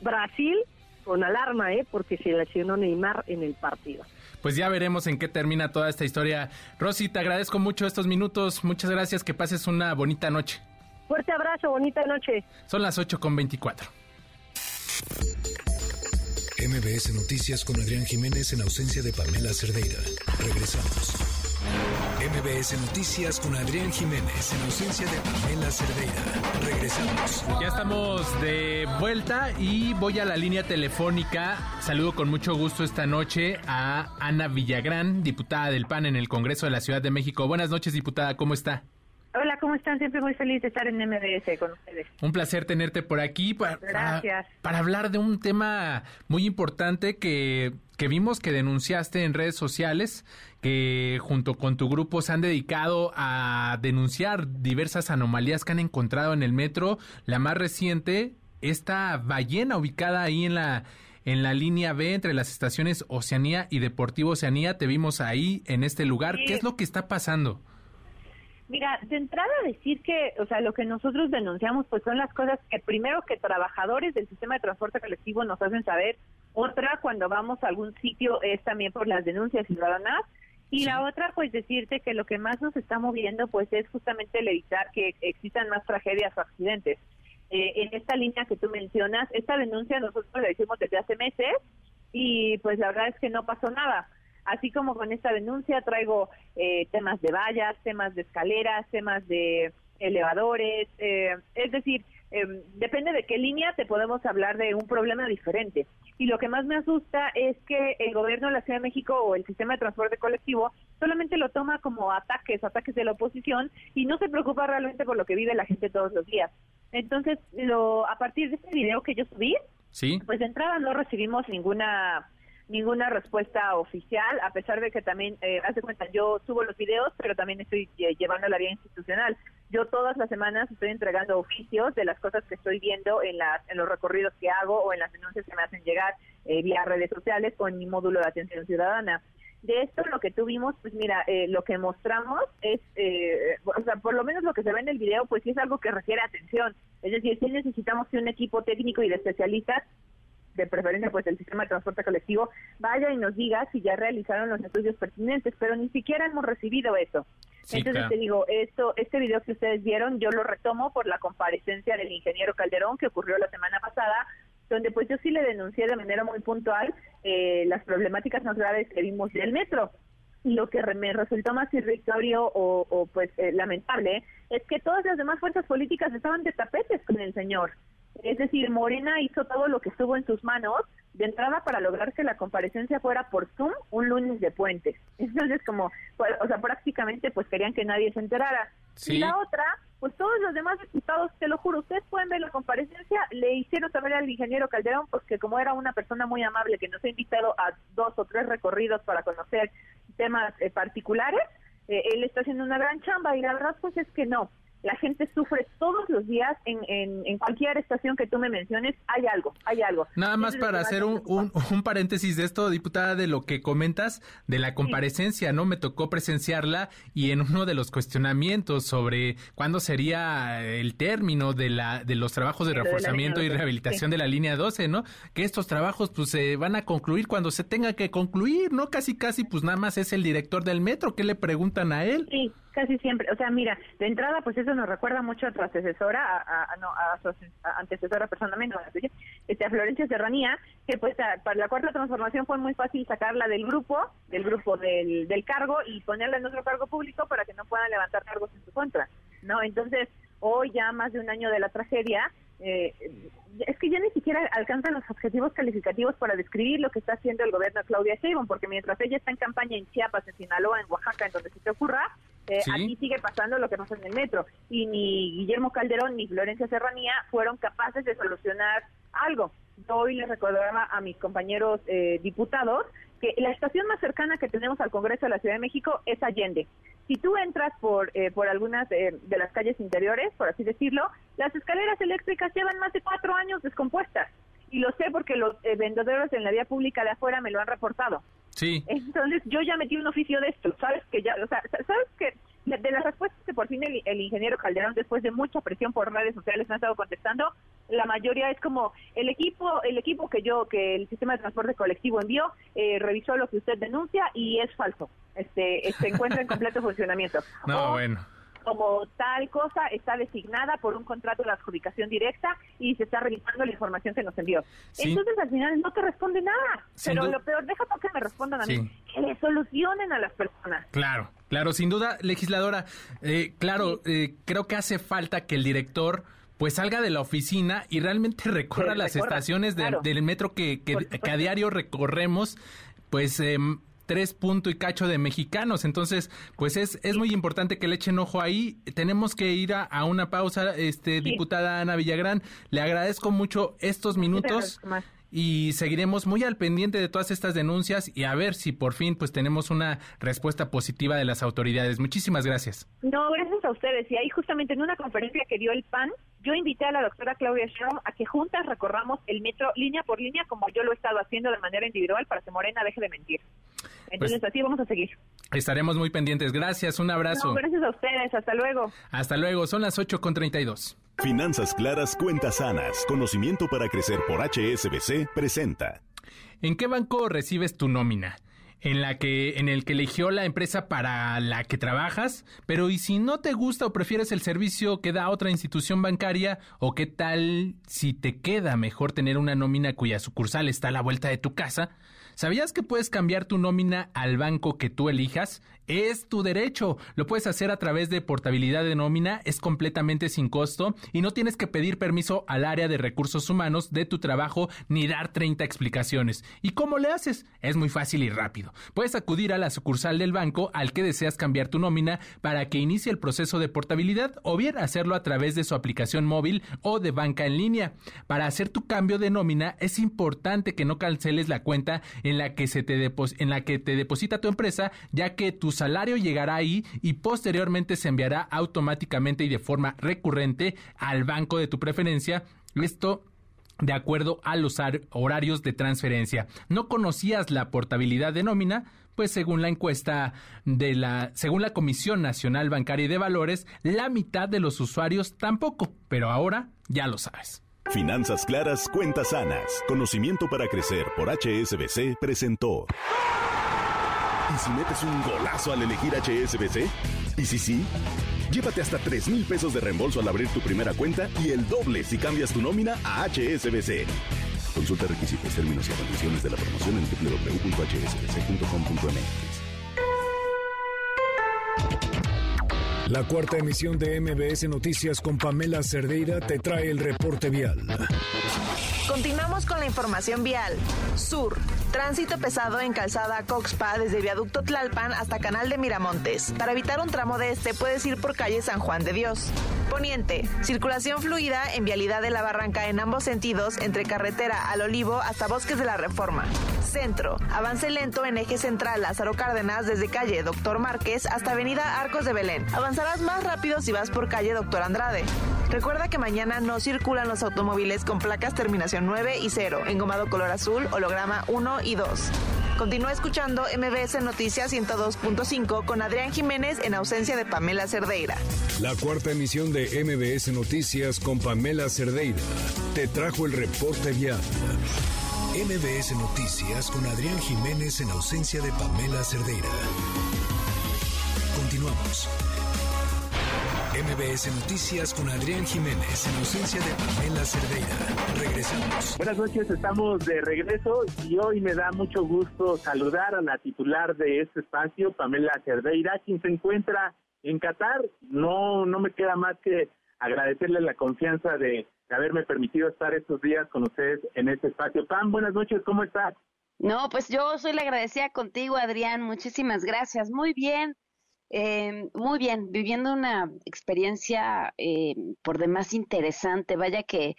Brasil con alarma, ¿eh? porque se lesionó Neymar en el partido. Pues ya veremos en qué termina toda esta historia. Rosy, te agradezco mucho estos minutos. Muchas gracias. Que pases una bonita noche. Fuerte abrazo, bonita noche. Son las 8 con 24. MBS Noticias con Adrián Jiménez en ausencia de Pamela Cerdeira. Regresamos. MBS Noticias con Adrián Jiménez en ausencia de Pamela Cerdeira. Regresamos. Ya estamos de vuelta y voy a la línea telefónica. Saludo con mucho gusto esta noche a Ana Villagrán, diputada del PAN en el Congreso de la Ciudad de México. Buenas noches, diputada, ¿cómo está? Hola, ¿cómo están? Siempre muy feliz de estar en MBS con ustedes. Un placer tenerte por aquí para, Gracias. Para, hablar de un tema muy importante que, que vimos que denunciaste en redes sociales, que junto con tu grupo se han dedicado a denunciar diversas anomalías que han encontrado en el metro. La más reciente, esta ballena ubicada ahí en la en la línea B entre las estaciones Oceanía y Deportivo Oceanía. Te vimos ahí en este lugar. ¿Qué es lo que está pasando? Mira, de entrada decir que, o sea, lo que nosotros denunciamos pues son las cosas que primero que trabajadores del sistema de transporte colectivo nos hacen saber, otra cuando vamos a algún sitio es también por las denuncias ciudadanas. Y la otra pues decirte que lo que más nos está moviendo pues es justamente el evitar que existan más tragedias o accidentes. Eh, en esta línea que tú mencionas, esta denuncia nosotros la hicimos desde hace meses y pues la verdad es que no pasó nada así como con esta denuncia traigo eh, temas de vallas, temas de escaleras, temas de elevadores, eh, es decir, em, depende de qué línea te podemos hablar de un problema diferente. Y lo que más me asusta es que el gobierno de la Ciudad de México o el sistema de transporte colectivo solamente lo toma como ataques, ataques de la oposición y no se preocupa realmente por lo que vive la gente todos los días. Entonces, lo, a partir de este video que yo subí, ¿Sí? pues de entrada no recibimos ninguna ninguna respuesta oficial, a pesar de que también, eh, hace cuenta, yo subo los videos, pero también estoy eh, llevando la vía institucional. Yo todas las semanas estoy entregando oficios de las cosas que estoy viendo en, las, en los recorridos que hago o en las denuncias que me hacen llegar eh, vía redes sociales con mi módulo de atención ciudadana. De esto lo que tuvimos, pues mira, eh, lo que mostramos es, eh, o sea, por lo menos lo que se ve en el video, pues sí es algo que requiere atención. Es decir, sí necesitamos un equipo técnico y de especialistas de preferencia pues el sistema de transporte colectivo, vaya y nos diga si ya realizaron los estudios pertinentes, pero ni siquiera hemos recibido eso. Entonces te digo, esto, este video que ustedes vieron, yo lo retomo por la comparecencia del ingeniero Calderón que ocurrió la semana pasada, donde pues yo sí le denuncié de manera muy puntual eh, las problemáticas más graves que vimos del metro. Y lo que me resultó más irrisorio o, o pues eh, lamentable es que todas las demás fuerzas políticas estaban de tapetes con el señor. Es decir, Morena hizo todo lo que estuvo en sus manos de entrada para lograr que la comparecencia fuera por Zoom un lunes de puentes. Entonces, como, pues, o sea, prácticamente pues querían que nadie se enterara. Y la otra, pues todos los demás diputados, te lo juro, ustedes pueden ver la comparecencia, le hicieron saber al ingeniero Calderón, pues que como era una persona muy amable que nos ha invitado a dos o tres recorridos para conocer temas eh, particulares, eh, él está haciendo una gran chamba y la verdad pues es que no la gente sufre todos los días en, en, cualquier estación que tú me menciones, hay algo, hay algo. Nada más para hacer un, un, paréntesis de esto, diputada, de lo que comentas de la comparecencia, ¿no? Me tocó presenciarla y en uno de los cuestionamientos sobre cuándo sería el término de, la, de los trabajos de reforzamiento y rehabilitación de la línea 12, ¿no? Que estos trabajos pues se van a concluir cuando se tenga que concluir, ¿no? Casi, casi, pues nada más es el director del metro, ¿qué le preguntan a él? Sí casi siempre. O sea, mira, de entrada, pues eso nos recuerda mucho a tu antecesora, a, no, a su antecesora personalmente, este, a Florencia Serranía, que pues para la cuarta transformación fue muy fácil sacarla del grupo, del grupo del, del cargo y ponerla en otro cargo público para que no puedan levantar cargos en su contra, ¿no? Entonces, hoy ya más de un año de la tragedia, eh, es que ya ni siquiera alcanzan los objetivos calificativos para describir lo que está haciendo el gobierno de Claudia Sheinbaum, porque mientras ella está en campaña en Chiapas, en Sinaloa, en Oaxaca, en donde se te ocurra, eh, aquí sigue pasando lo que pasa en el metro. Y ni Guillermo Calderón ni Florencia Serranía fueron capaces de solucionar algo. Yo hoy les recordaba a mis compañeros eh, diputados que la estación más cercana que tenemos al Congreso de la Ciudad de México es Allende. Si tú entras por, eh, por algunas de las calles interiores, por así decirlo, las escaleras eléctricas llevan más de cuatro años descompuestas. Y lo sé porque los vendedores en la vía pública de afuera me lo han reportado. Sí. Entonces yo ya metí un oficio de esto, ¿sabes? que ya, o sea, ¿sabes que de las respuestas que por fin el, ingeniero Calderón, después de mucha presión por redes sociales, me ha estado contestando, la mayoría es como el equipo, el equipo que yo, que el sistema de transporte colectivo envió, eh, revisó lo que usted denuncia y es falso. Este, se este, encuentra en completo funcionamiento. No, bueno como tal cosa está designada por un contrato de adjudicación directa y se está revisando la información que nos envió. Entonces al final no te responde nada. pero lo peor, deja que me respondan a mí, que le solucionen a las personas. Claro, claro, sin duda, legisladora, eh, claro, eh, creo que hace falta que el director pues salga de la oficina y realmente recorra las estaciones del metro que, que, a diario recorremos, pues... Eh, tres punto y cacho de mexicanos. Entonces, pues es, es muy importante que le echen ojo ahí. Tenemos que ir a, una pausa, este, diputada Ana Villagrán. Le agradezco mucho estos minutos y seguiremos muy al pendiente de todas estas denuncias y a ver si por fin pues tenemos una respuesta positiva de las autoridades. Muchísimas gracias. No, gracias a ustedes. Y ahí justamente en una conferencia que dio el PAN, yo invité a la doctora Claudia Sheinbaum a que juntas recorramos el metro línea por línea como yo lo he estado haciendo de manera individual para que Morena deje de mentir. Entonces pues así vamos a seguir. Estaremos muy pendientes. Gracias, un abrazo. gracias a ustedes. Hasta luego. Hasta luego. Son las 8 con 32. Finanzas claras, cuentas sanas, conocimiento para crecer por HSBC presenta. ¿En qué banco recibes tu nómina? En la que en el que eligió la empresa para la que trabajas, pero y si no te gusta o prefieres el servicio que da otra institución bancaria o qué tal si te queda mejor tener una nómina cuya sucursal está a la vuelta de tu casa? ¿Sabías que puedes cambiar tu nómina al banco que tú elijas? Es tu derecho. Lo puedes hacer a través de portabilidad de nómina, es completamente sin costo y no tienes que pedir permiso al área de recursos humanos de tu trabajo ni dar 30 explicaciones. ¿Y cómo le haces? Es muy fácil y rápido. Puedes acudir a la sucursal del banco al que deseas cambiar tu nómina para que inicie el proceso de portabilidad o bien hacerlo a través de su aplicación móvil o de banca en línea. Para hacer tu cambio de nómina es importante que no canceles la cuenta en la que se te en la que te deposita tu empresa, ya que tu salario llegará ahí y posteriormente se enviará automáticamente y de forma recurrente al banco de tu preferencia. Esto de acuerdo a los horarios de transferencia. ¿No conocías la portabilidad de nómina? Pues según la encuesta de la, según la Comisión Nacional Bancaria y de Valores, la mitad de los usuarios tampoco, pero ahora ya lo sabes. Finanzas claras, cuentas sanas. Conocimiento para crecer por HSBC presentó. ¿Y si metes un golazo al elegir HSBC? ¿Y si sí? Llévate hasta 3 mil pesos de reembolso al abrir tu primera cuenta y el doble si cambias tu nómina a HSBC. Consulta requisitos, términos y condiciones de la promoción en www.hsbc.com.mx. La cuarta emisión de MBS Noticias con Pamela Cerdeira te trae el reporte vial. Continuamos con la información vial. Sur. Tránsito pesado en calzada Coxpa desde Viaducto Tlalpan hasta Canal de Miramontes. Para evitar un tramo de este puedes ir por calle San Juan de Dios. Poniente. Circulación fluida en vialidad de la Barranca en ambos sentidos entre carretera al Olivo hasta Bosques de la Reforma. Centro. Avance lento en eje central Lázaro Cárdenas desde calle Doctor Márquez hasta avenida Arcos de Belén. Avanzarás más rápido si vas por calle Doctor Andrade. Recuerda que mañana no circulan los automóviles con placas terminación 9 y 0, engomado color azul, holograma 1 y 2. Continúa escuchando MBS Noticias 102.5 con Adrián Jiménez en ausencia de Pamela Cerdeira. La cuarta emisión de MBS Noticias con Pamela Cerdeira te trajo el reporte vial. MBS Noticias con Adrián Jiménez en ausencia de Pamela Cerdeira. Continuamos. MBS Noticias con Adrián Jiménez, en ausencia de Pamela Cerdeira. Regresamos. Buenas noches, estamos de regreso y hoy me da mucho gusto saludar a la titular de este espacio, Pamela Cerdeira, quien se encuentra en Qatar. No, no me queda más que agradecerle la confianza de, haberme permitido estar estos días con ustedes en este espacio. Pam, buenas noches, ¿cómo estás? No, pues yo soy la agradecida contigo, Adrián. Muchísimas gracias. Muy bien. Eh, muy bien, viviendo una experiencia eh, por demás interesante, vaya que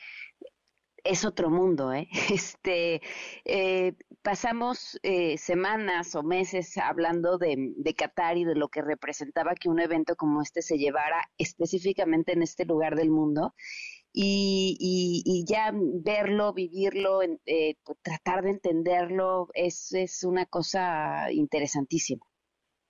es otro mundo, ¿eh? Este, eh, pasamos eh, semanas o meses hablando de, Qatar y de lo que representaba que un evento como este se llevara específicamente en este lugar del mundo. Y, y, ya verlo, vivirlo, eh, tratar de entenderlo, es una cosa interesantísima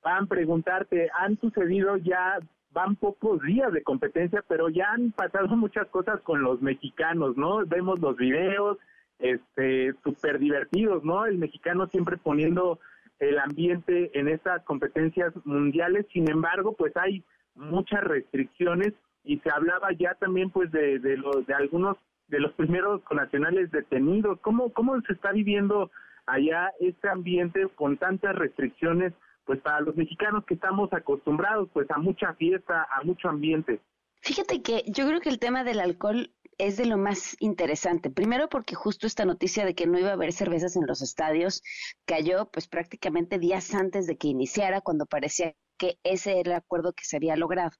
van a preguntarte, han sucedido ya, van pocos días de competencia, pero ya han pasado muchas cosas con los mexicanos, ¿no? Vemos los videos, este, súper divertidos, ¿no? El mexicano siempre poniendo el ambiente en estas competencias mundiales, sin embargo, pues hay muchas restricciones y se hablaba ya también pues de, los, de algunos de los primeros nacionales detenidos. ¿Cómo, ¿Cómo se está viviendo allá este ambiente con tantas restricciones pues para los mexicanos que estamos acostumbrados pues a mucha fiesta, a mucho ambiente. Fíjate que yo creo que el tema del alcohol es de lo más interesante. Primero porque justo esta noticia de que no iba a haber cervezas en los estadios cayó pues prácticamente días antes de que iniciara, cuando parecía que ese era el acuerdo que se había logrado.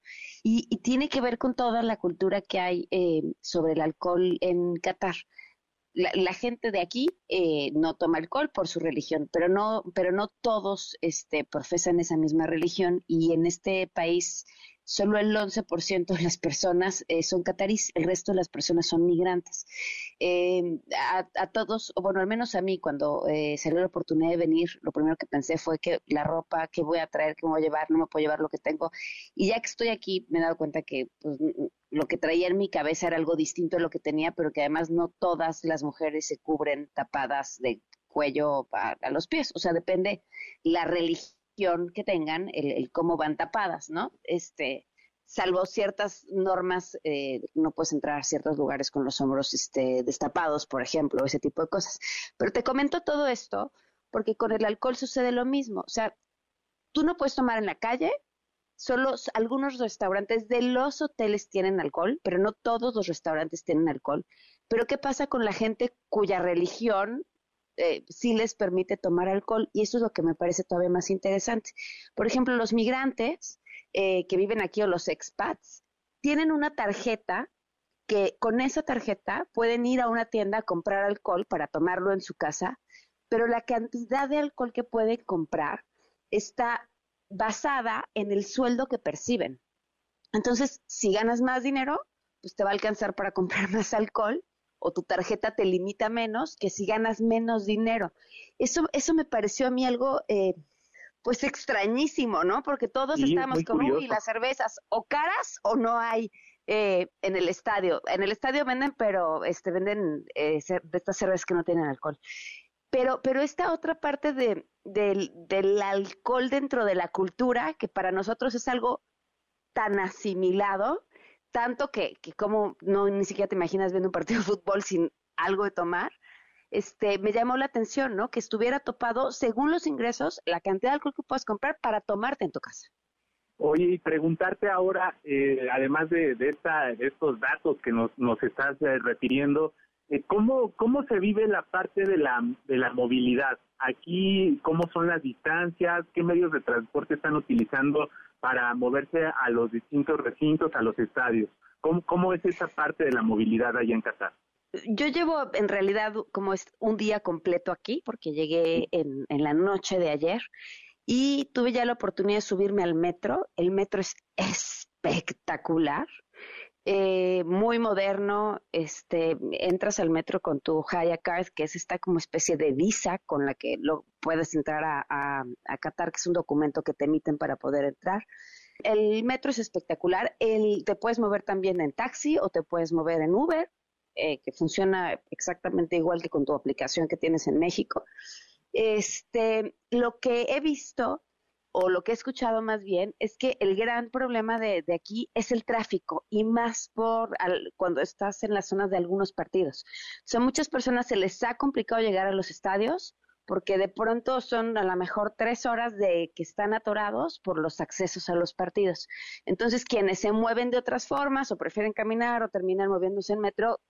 Y, tiene que ver con toda la cultura que hay eh, sobre el alcohol en Qatar. La, gente de aquí eh, no toma alcohol por su religión, pero no, pero no todos este, profesan esa misma religión. Y en este país solo el 11% de las personas eh, son catarís, el resto de las personas son migrantes. Eh, a, todos, o bueno, al menos a mí, cuando eh, salió la oportunidad de venir, lo primero que pensé fue que la ropa, que voy a traer, que voy a llevar, no me puedo llevar lo que tengo. Y ya que estoy aquí, me he dado cuenta que pues, lo que traía en mi cabeza era algo distinto de lo que tenía, pero que además no todas las mujeres se cubren tapadas de cuello a, a los pies. O sea, depende la religión que tengan, el, cómo van tapadas, ¿no? Este, salvo ciertas normas, eh, no puedes entrar a ciertos lugares con los hombros este, destapados, por ejemplo, ese tipo de cosas. Pero te comento todo esto porque con el alcohol sucede lo mismo. O sea, tú no puedes tomar en la calle, solo algunos restaurantes de los hoteles tienen alcohol, pero no todos los restaurantes tienen alcohol. Pero ¿qué pasa con la gente cuya religión eh, sí les permite tomar alcohol y eso es lo que me parece todavía más interesante. Por ejemplo, los migrantes eh, que viven aquí o los expats tienen una tarjeta que con esa tarjeta pueden ir a una tienda a comprar alcohol para tomarlo en su casa, pero la cantidad de alcohol que pueden comprar está basada en el sueldo que perciben. Entonces, si ganas más dinero, pues te va a alcanzar para comprar más alcohol o tu tarjeta te limita menos que si ganas menos dinero. Eso, eso me pareció a mí algo eh, pues extrañísimo, ¿no? Porque todos estábamos como, y las cervezas o caras o no hay eh, en el estadio. En el estadio venden, pero este venden eh, de estas cervezas que no tienen alcohol. Pero, pero esta otra parte de, del, del alcohol dentro de la cultura, que para nosotros es algo tan asimilado, tanto que, que como no ni siquiera te imaginas viendo un partido de fútbol sin algo de tomar, este, me llamó la atención, ¿no? Que estuviera topado, según los ingresos, la cantidad de alcohol que puedes comprar para tomarte en tu casa. Oye, y preguntarte ahora, eh, además de, de, esta, de estos datos que nos, nos estás eh, refiriendo, eh, ¿cómo, ¿cómo se vive la parte de la, de la movilidad? Aquí, ¿cómo son las distancias? ¿Qué medios de transporte están utilizando para moverse a los distintos recintos, a los estadios. ¿Cómo, cómo es esa parte de la movilidad allá en Qatar? Yo llevo en realidad como es un día completo aquí, porque llegué en, en la noche de ayer y tuve ya la oportunidad de subirme al metro. El metro es espectacular. Eh, muy moderno, este, entras al metro con tu Haya que es esta como especie de visa con la que lo puedes entrar a, a, Qatar, que es un documento que te emiten para poder entrar. El metro es espectacular, el, te puedes mover también en taxi o te puedes mover en Uber, eh, que funciona exactamente igual que con tu aplicación que tienes en México. Este, lo que he visto o lo que he escuchado más bien, es que el gran problema de, aquí es el tráfico y más por cuando estás en las zonas de algunos partidos. O muchas personas se les ha complicado llegar a los estadios porque de pronto son a lo mejor tres horas de que están atorados por los accesos a los partidos. Entonces, quienes se mueven de otras formas o prefieren caminar o terminan moviéndose en metro,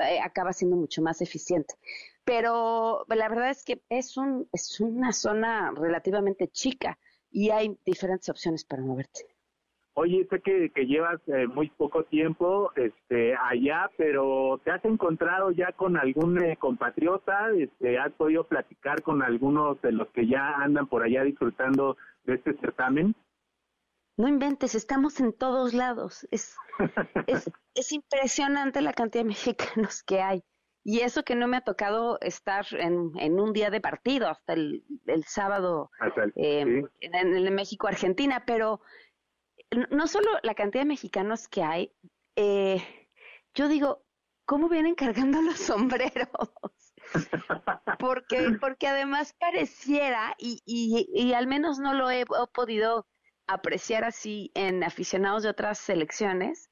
eh, acaba siendo mucho más eficiente. Pero la verdad es que es, un, es una zona relativamente chica y hay diferentes opciones para moverte. Oye, sé que, que llevas eh, muy poco tiempo este, allá, pero ¿te has encontrado ya con algún eh, compatriota? Este, ¿Has podido platicar con algunos de los que ya andan por allá disfrutando de este certamen? No inventes, estamos en todos lados. Es, es, es impresionante la cantidad de mexicanos que hay. Y eso que no me ha tocado estar en, en un día de partido, hasta el, el sábado eh, en, el México-Argentina, pero no solo la cantidad de mexicanos que hay, eh, yo digo, ¿cómo vienen cargando los sombreros? porque, porque además pareciera, y, y, y al menos no lo he, he, podido apreciar así en aficionados de otras selecciones,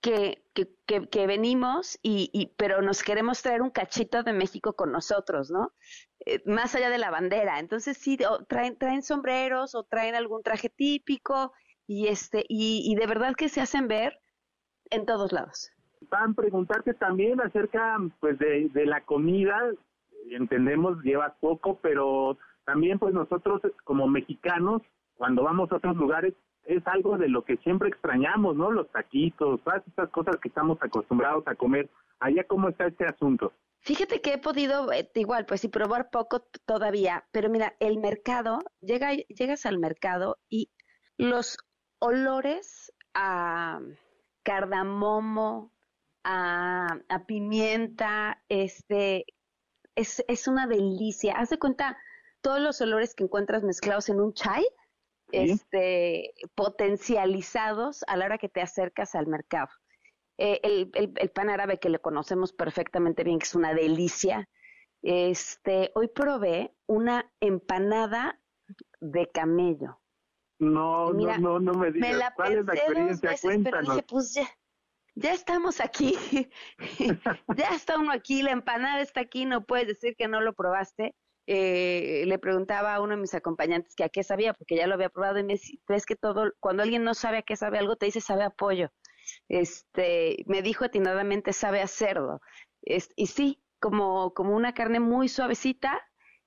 que, que, que, venimos, y, y, pero nos queremos traer un cachito de México con nosotros, ¿no? Eh, más allá de la bandera. Entonces sí, traen, traen sombreros o traen algún traje típico y, este, y, y de verdad que se hacen ver en todos lados. Van a preguntarte también acerca pues de, de la comida, entendemos llevas poco, pero también pues nosotros como mexicanos, cuando vamos a otros lugares, es algo de lo que siempre extrañamos, ¿no? Los taquitos, todas estas cosas que estamos acostumbrados a comer. Allá, ¿cómo está este asunto? Fíjate que he podido, eh, igual, pues sí, probar poco todavía, pero mira, el mercado, llega, llegas al mercado y los olores a cardamomo, a, a pimienta, este, es, es una delicia. Haz de cuenta todos los olores que encuentras mezclados en un chai, este, potencializados a la hora que te acercas al mercado. Eh, el, el, pan árabe que le conocemos perfectamente bien, que es una delicia. Este, hoy probé una empanada de camello. No, no, no, no me digas. Me la ¿Cuál es la experiencia? Pero dije, pues ya, ya estamos aquí. ya está uno aquí, la empanada está aquí, no puedes decir que no lo probaste. Eh, le preguntaba a uno de mis acompañantes que a qué sabía, porque ya lo había probado y me dice, ves que todo, cuando alguien no sabe a qué sabe algo, te dice sabe a pollo. Este, me dijo atinadamente sabe a cerdo. y sí, como, como una carne muy suavecita,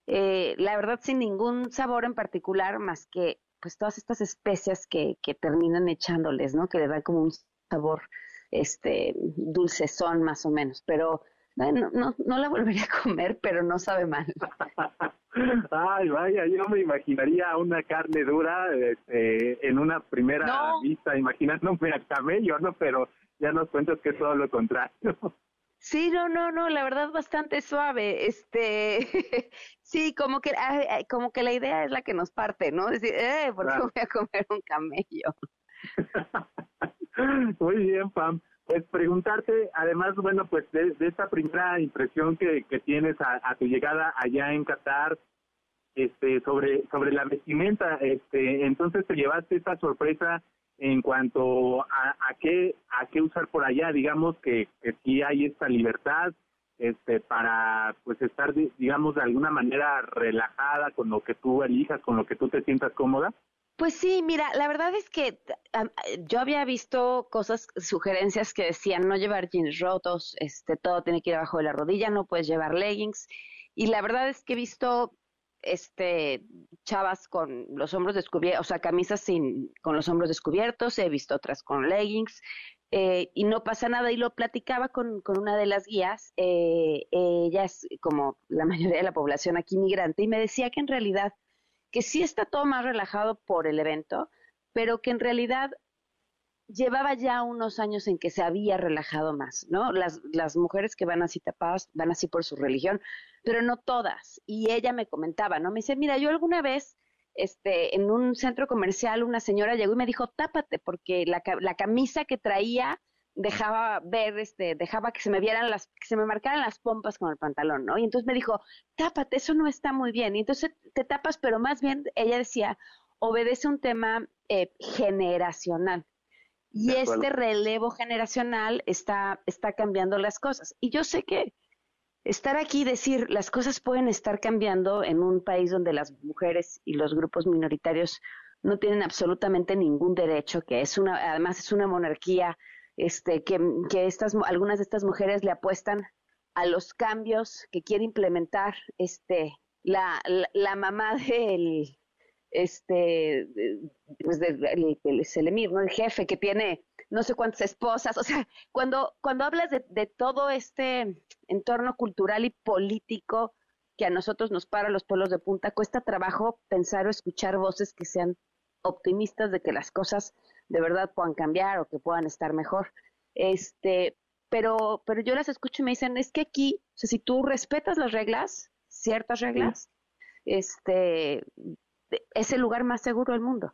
eh, la verdad sin ningún sabor en particular, más que pues todas estas especias que, que terminan echándoles, ¿no? Que le dan como un sabor este dulcezón más o menos, pero no, no, no la volvería a comer, pero no sabe mal. Ay, vaya, yo me imaginaría una carne dura este, en una primera vista, imaginándome a camello, ¿no? Pero ya nos cuentas que es todo lo contrario. Sí, no, no, no, la verdad bastante suave. Este, sí, como que, como que la idea es la que nos parte, ¿no? Decir, eh, ¿por qué voy a comer un camello? Muy bien, Pam. Pues preguntarte, además, bueno, pues de, esta primera impresión que, que tienes a, tu llegada allá en Qatar, este, sobre sobre la vestimenta, este, entonces te llevaste esta sorpresa en cuanto a, a qué a qué usar por allá, digamos que, que sí hay esta libertad, este, para pues estar, digamos, de alguna manera relajada con lo que tú elijas, con lo que tú te sientas cómoda. Pues sí, mira, la verdad es que yo había visto cosas, sugerencias que decían no llevar jeans rotos, este, todo tiene que ir abajo de la rodilla, no puedes llevar leggings. Y la verdad es que he visto este chavas con los hombros descubiertos, o sea, camisas sin con los hombros descubiertos, he visto otras con leggings, eh, y no pasa nada. Y lo platicaba con, con una de las guías, eh, ella es como la mayoría de la población aquí migrante, y me decía que en realidad que sí está todo más relajado por el evento, pero que en realidad llevaba ya unos años en que se había relajado más, ¿no? Las, las mujeres que van así tapadas van así por su religión, pero no todas. Y ella me comentaba, ¿no? Me dice, mira, yo alguna vez, este, en un centro comercial, una señora llegó y me dijo, tápate, porque la, la camisa que traía dejaba ver, este, dejaba que se me vieran las, que se me marcaran las pompas con el pantalón, ¿no? Y entonces me dijo, tápate, eso no está muy bien. Y entonces te tapas, pero más bien, ella decía, obedece un tema eh, generacional. Y este relevo generacional está, está cambiando las cosas. Y yo sé que estar aquí y decir las cosas pueden estar cambiando en un país donde las mujeres y los grupos minoritarios no tienen absolutamente ningún derecho, que es una, además es una monarquía este, que, que estas, algunas de estas mujeres le apuestan a los cambios que quiere implementar este, la, la, mamá del este pues del, el, el, ¿no? el jefe que tiene no sé cuántas esposas, o sea, cuando, cuando hablas de, de, todo este entorno cultural y político que a nosotros nos para los pueblos de punta, cuesta trabajo pensar o escuchar voces que sean optimistas de que las cosas de verdad puedan cambiar o que puedan estar mejor. Este, pero, pero yo las escucho y me dicen, es que aquí, o sea, si tú respetas las reglas, ciertas reglas, este, es el lugar más seguro del mundo.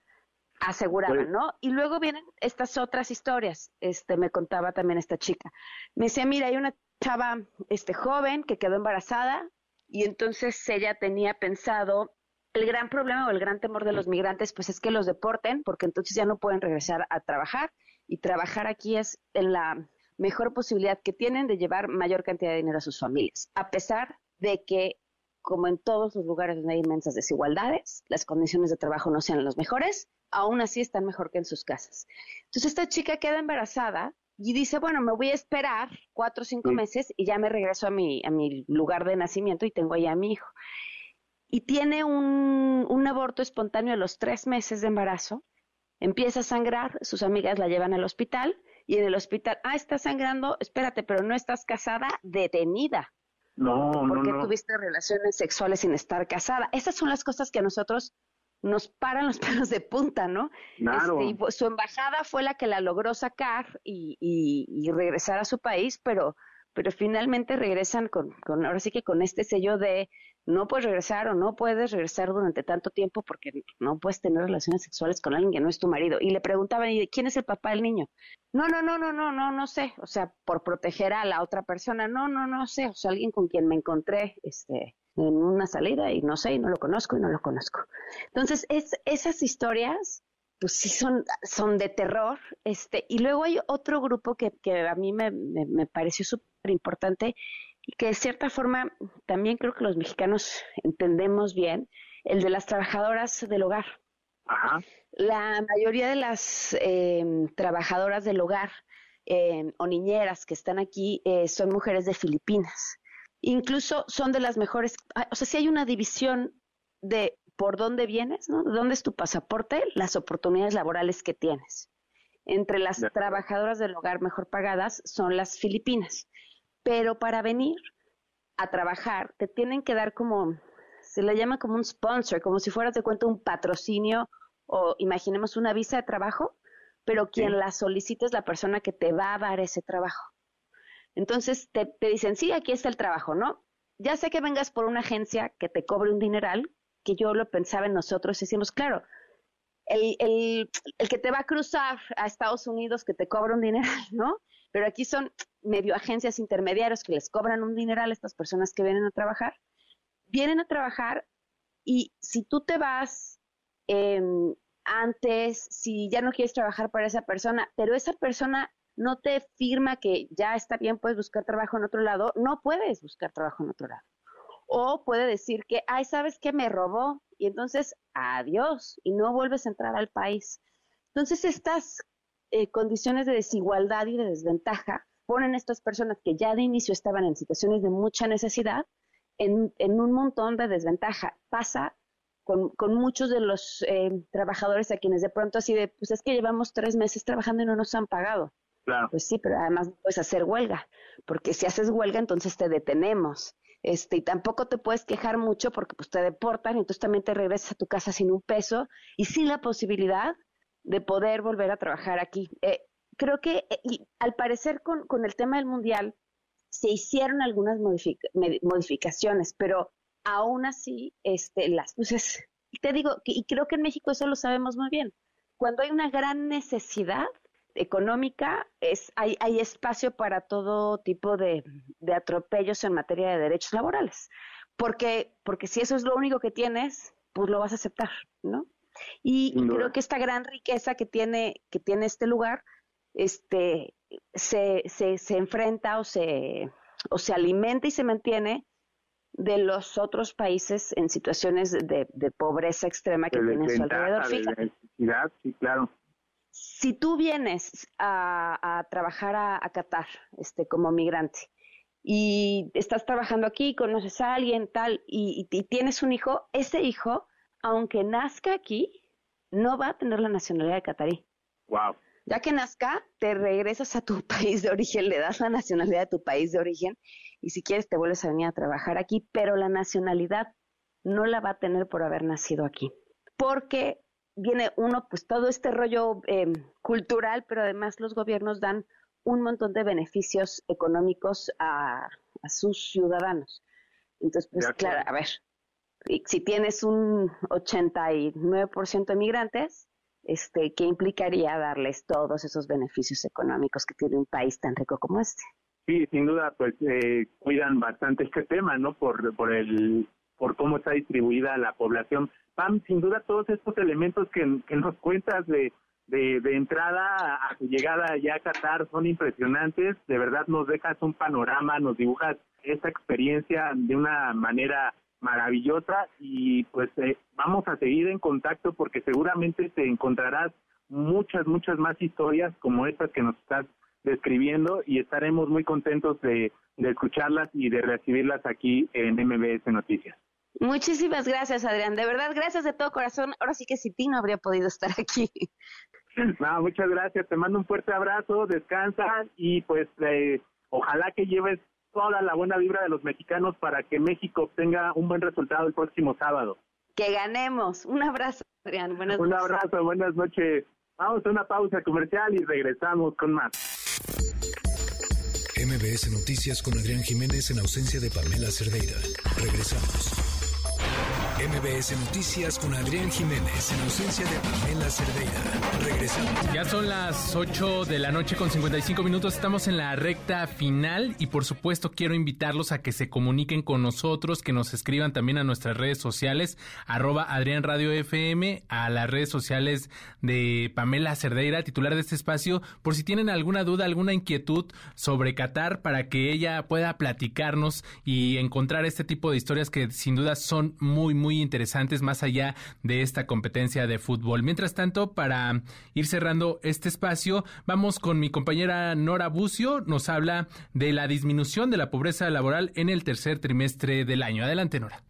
Aseguraban, pues ¿no? Y luego vienen estas otras historias. Este, me contaba también esta chica. Me decía, mira, hay una chava, este, joven que quedó embarazada y entonces ella tenía pensado el gran problema o el gran temor de los migrantes, pues es que los deporten, porque entonces ya no pueden regresar a trabajar y trabajar aquí es en la mejor posibilidad que tienen de llevar mayor cantidad de dinero a sus familias, a pesar de que, como en todos los lugares donde hay inmensas desigualdades, las condiciones de trabajo no sean las mejores, aún así están mejor que en sus casas. Entonces esta chica queda embarazada y dice, bueno, me voy a esperar cuatro o cinco meses y ya me regreso a mi, a mi lugar de nacimiento y tengo allá a mi hijo. Y tiene un, un aborto espontáneo a los tres meses de embarazo, empieza a sangrar, sus amigas la llevan al hospital y en el hospital, ah, está sangrando, espérate, pero no estás casada, detenida. No, porque no, tuviste relaciones sexuales sin estar casada. Esas son las cosas que a nosotros nos paran los pelos de punta, ¿no? Claro. Este, y su embajada fue la que la logró sacar y, y, regresar a su país, pero, pero finalmente regresan con, con, ahora sí que con este sello de no puedes regresar o no puedes regresar durante tanto tiempo porque no puedes tener relaciones sexuales con alguien que no es tu marido. Y le preguntaban, ¿y quién es el papá del niño? No, no, no, no, no, no, no sé. O sea, por proteger a la otra persona, no, no, no sé. O sea, alguien con quien me encontré, este, en una salida y no sé, y no lo conozco y no lo conozco. Entonces, es, esas historias, pues sí son, son de terror. Este, y luego hay otro grupo que, que a mí me, me, me pareció súper importante y que de cierta forma también creo que los mexicanos entendemos bien, el de las trabajadoras del hogar. Ajá. La mayoría de las eh, trabajadoras del hogar eh, o niñeras que están aquí eh, son mujeres de Filipinas incluso son de las mejores, ah, o sea, si hay una división de por dónde vienes, ¿no? ¿Dónde es tu pasaporte? Las oportunidades laborales que tienes. Entre las trabajadoras del hogar mejor pagadas son las filipinas. Pero para venir a trabajar te tienen que dar como, se le llama como un sponsor, como si fueras de cuenta un patrocinio o imaginemos una visa de trabajo, pero quien la solicita es la persona que te va a dar ese trabajo. Entonces te, dicen, sí, aquí está el trabajo, ¿no? Ya sé que vengas por una agencia que te cobre un dineral, que yo lo pensaba en nosotros, decimos, claro, el, el, el, que te va a cruzar a Estados Unidos que te cobra un dineral, ¿no? Pero aquí son medio agencias intermediarias que les cobran un dineral a estas personas que vienen a trabajar. Vienen a trabajar y si tú te vas em, antes, si ya no quieres trabajar para esa persona, pero esa persona no te firma que ya está bien, puedes buscar trabajo en otro lado, no puedes buscar trabajo en otro lado. O puede decir que, ay, ¿sabes qué? Me robó y entonces, adiós, y no vuelves a entrar al país. Entonces, estas eh, condiciones de desigualdad y de desventaja ponen a estas personas que ya de inicio estaban en situaciones de mucha necesidad en, un montón de desventaja. Pasa con, muchos de los eh, trabajadores a quienes de pronto así de, pues es que llevamos tres meses trabajando y no nos han pagado. Pues sí, pero además puedes hacer huelga, porque si haces huelga entonces te detenemos. Este, y tampoco te puedes quejar mucho porque pues te deportan y entonces también te regresas a tu casa sin un peso y sin la posibilidad de poder volver a trabajar aquí. Eh, creo que eh, y al parecer con, con, el tema del mundial se hicieron algunas modificaciones, pero aún así este, las luces, te digo, y creo que en México eso lo sabemos muy bien, cuando hay una gran necesidad, económica, es, hay, hay espacio para todo tipo de, atropellos en materia de derechos laborales. Porque, porque si eso es lo único que tienes, pues lo vas a aceptar, ¿no? Y, creo que esta gran riqueza que tiene, que tiene este lugar, este, se, se, se enfrenta o se, o se alimenta y se mantiene de los otros países en situaciones de, pobreza extrema que tienen a su alrededor. sí, claro si tú vienes a, trabajar a, Qatar este, como migrante y estás trabajando aquí, conoces a alguien tal y, tienes un hijo, ese hijo, aunque nazca aquí, no va a tener la nacionalidad de catarí. Wow. Ya que nazca, te regresas a tu país de origen, le das la nacionalidad de tu país de origen y si quieres te vuelves a venir a trabajar aquí, pero la nacionalidad no la va a tener por haber nacido aquí. Porque viene uno, pues todo este rollo em, cultural, pero además los gobiernos dan un montón de beneficios económicos a, sus ciudadanos. Entonces, pues claro, a ver, si tienes un 89% de migrantes, este, ¿qué implicaría darles todos esos beneficios económicos que tiene un país tan rico como este? Sí, sin duda, pues eh, cuidan bastante este tema, ¿no? Por, por el por cómo está distribuida la población. Pam, sin duda todos estos elementos que, nos cuentas de, de, entrada a tu llegada ya a Qatar son impresionantes, de verdad nos dejas un panorama, nos dibujas esta experiencia de una manera maravillosa y pues eh, vamos a seguir en contacto porque seguramente te encontrarás muchas, muchas más historias como estas que nos estás describiendo y estaremos muy contentos de, de escucharlas y de recibirlas aquí en MBS Noticias. Muchísimas gracias, Adrián. De verdad, gracias de todo corazón. Ahora sí que si ti no habría podido estar aquí. No, muchas gracias. Te mando un fuerte abrazo, descansa y pues eh, ojalá que lleves toda la buena vibra de los mexicanos para que México obtenga un buen resultado el próximo sábado. Que ganemos. Un abrazo, Adrián. Buenas un noches. abrazo, buenas noches. Vamos a una pausa comercial y regresamos con más. MBS Noticias con Adrián Jiménez en ausencia de Pamela Cerdeira. Regresamos. MBS Noticias con Adrián Jiménez en ausencia de Pamela Cerdeira. Regresamos. Ya son las 8 de la noche con 55 minutos. Estamos en la recta final y por supuesto quiero invitarlos a que se comuniquen con nosotros, que nos escriban también a nuestras redes sociales, arroba Adrián Radio FM, a las redes sociales de Pamela Cerdeira, titular de este espacio, por si tienen alguna duda, alguna inquietud sobre Qatar, para que ella pueda platicarnos y encontrar este tipo de historias que sin duda son muy, muy interesantes más allá de esta competencia de fútbol. Mientras tanto, para ir cerrando este espacio, vamos con mi compañera Nora Bucio, nos habla de la disminución de la pobreza laboral en el tercer trimestre del año. Adelante, Nora.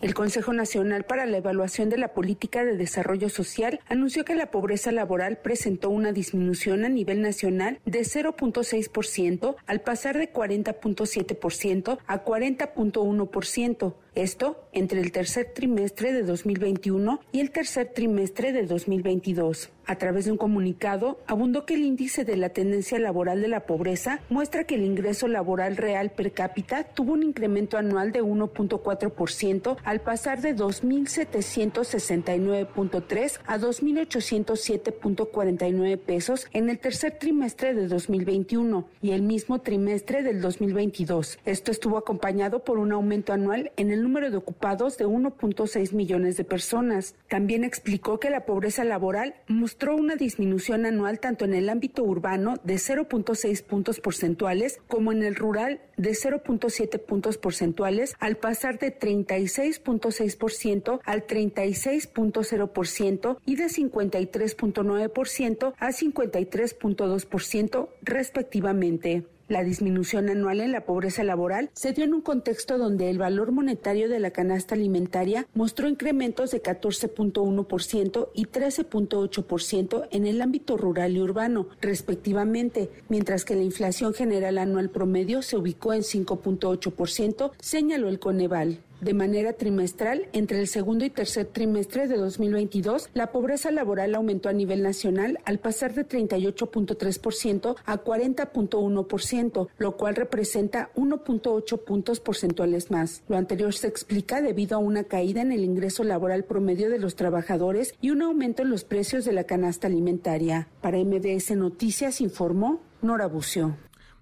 El Consejo Nacional para la Evaluación de la Política de Desarrollo Social anunció que la pobreza laboral presentó una disminución a nivel nacional de 0.6% al pasar de 40.7% a 40.1%. Esto entre el tercer trimestre de 2021 y el tercer trimestre de 2022. A través de un comunicado, abundó que el índice de la tendencia laboral de la pobreza muestra que el ingreso laboral real per cápita tuvo un incremento anual de 1.4% al pasar de 2.769.3 a 2.807.49 pesos en el tercer trimestre de 2021 y el mismo trimestre del 2022. Esto estuvo acompañado por un aumento anual en el número de ocupados de 1.6 millones de personas. También explicó que la pobreza laboral mostró una disminución anual tanto en el ámbito urbano de 0.6 puntos porcentuales como en el rural de 0.7 puntos porcentuales al pasar de 36.6% al 36.0% y de 53.9% a 53.2% respectivamente. La disminución anual en la pobreza laboral se dio en un contexto donde el valor monetario de la canasta alimentaria mostró incrementos de 14.1% y 13.8% en el ámbito rural y urbano, respectivamente, mientras que la inflación general anual promedio se ubicó en 5.8%, señaló el Coneval. De manera trimestral, entre el segundo y tercer trimestre de 2022, la pobreza laboral aumentó a nivel nacional al pasar de 38.3% a 40.1%, lo cual representa 1.8 puntos porcentuales más. Lo anterior se explica debido a una caída en el ingreso laboral promedio de los trabajadores y un aumento en los precios de la canasta alimentaria. Para MDS Noticias informó Nora Bucio.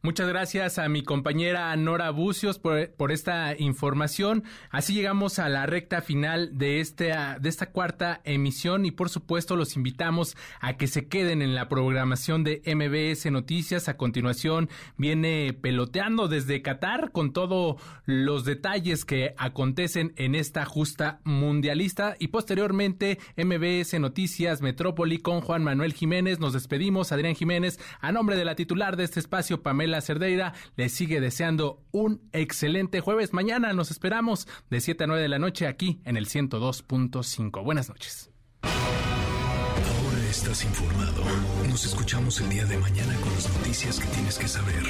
Muchas gracias a mi compañera Nora Bucios por, por, esta información. Así llegamos a la recta final de, este, de esta cuarta emisión y por supuesto los invitamos a que se queden en la programación de MBS Noticias. A continuación viene peloteando desde Qatar con todos los detalles que acontecen en esta justa mundialista y posteriormente MBS Noticias Metrópoli con Juan Manuel Jiménez. Nos despedimos, Adrián Jiménez, a nombre de la titular de este espacio, Pamela la Cerdeira le sigue deseando un excelente jueves. Mañana nos esperamos de 7 a 9 de la noche aquí en el 102.5. Buenas noches. Ahora estás informado. Nos escuchamos el día de mañana con las noticias que tienes que saber.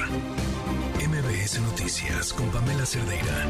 MBS Noticias con Pamela Cerdeira.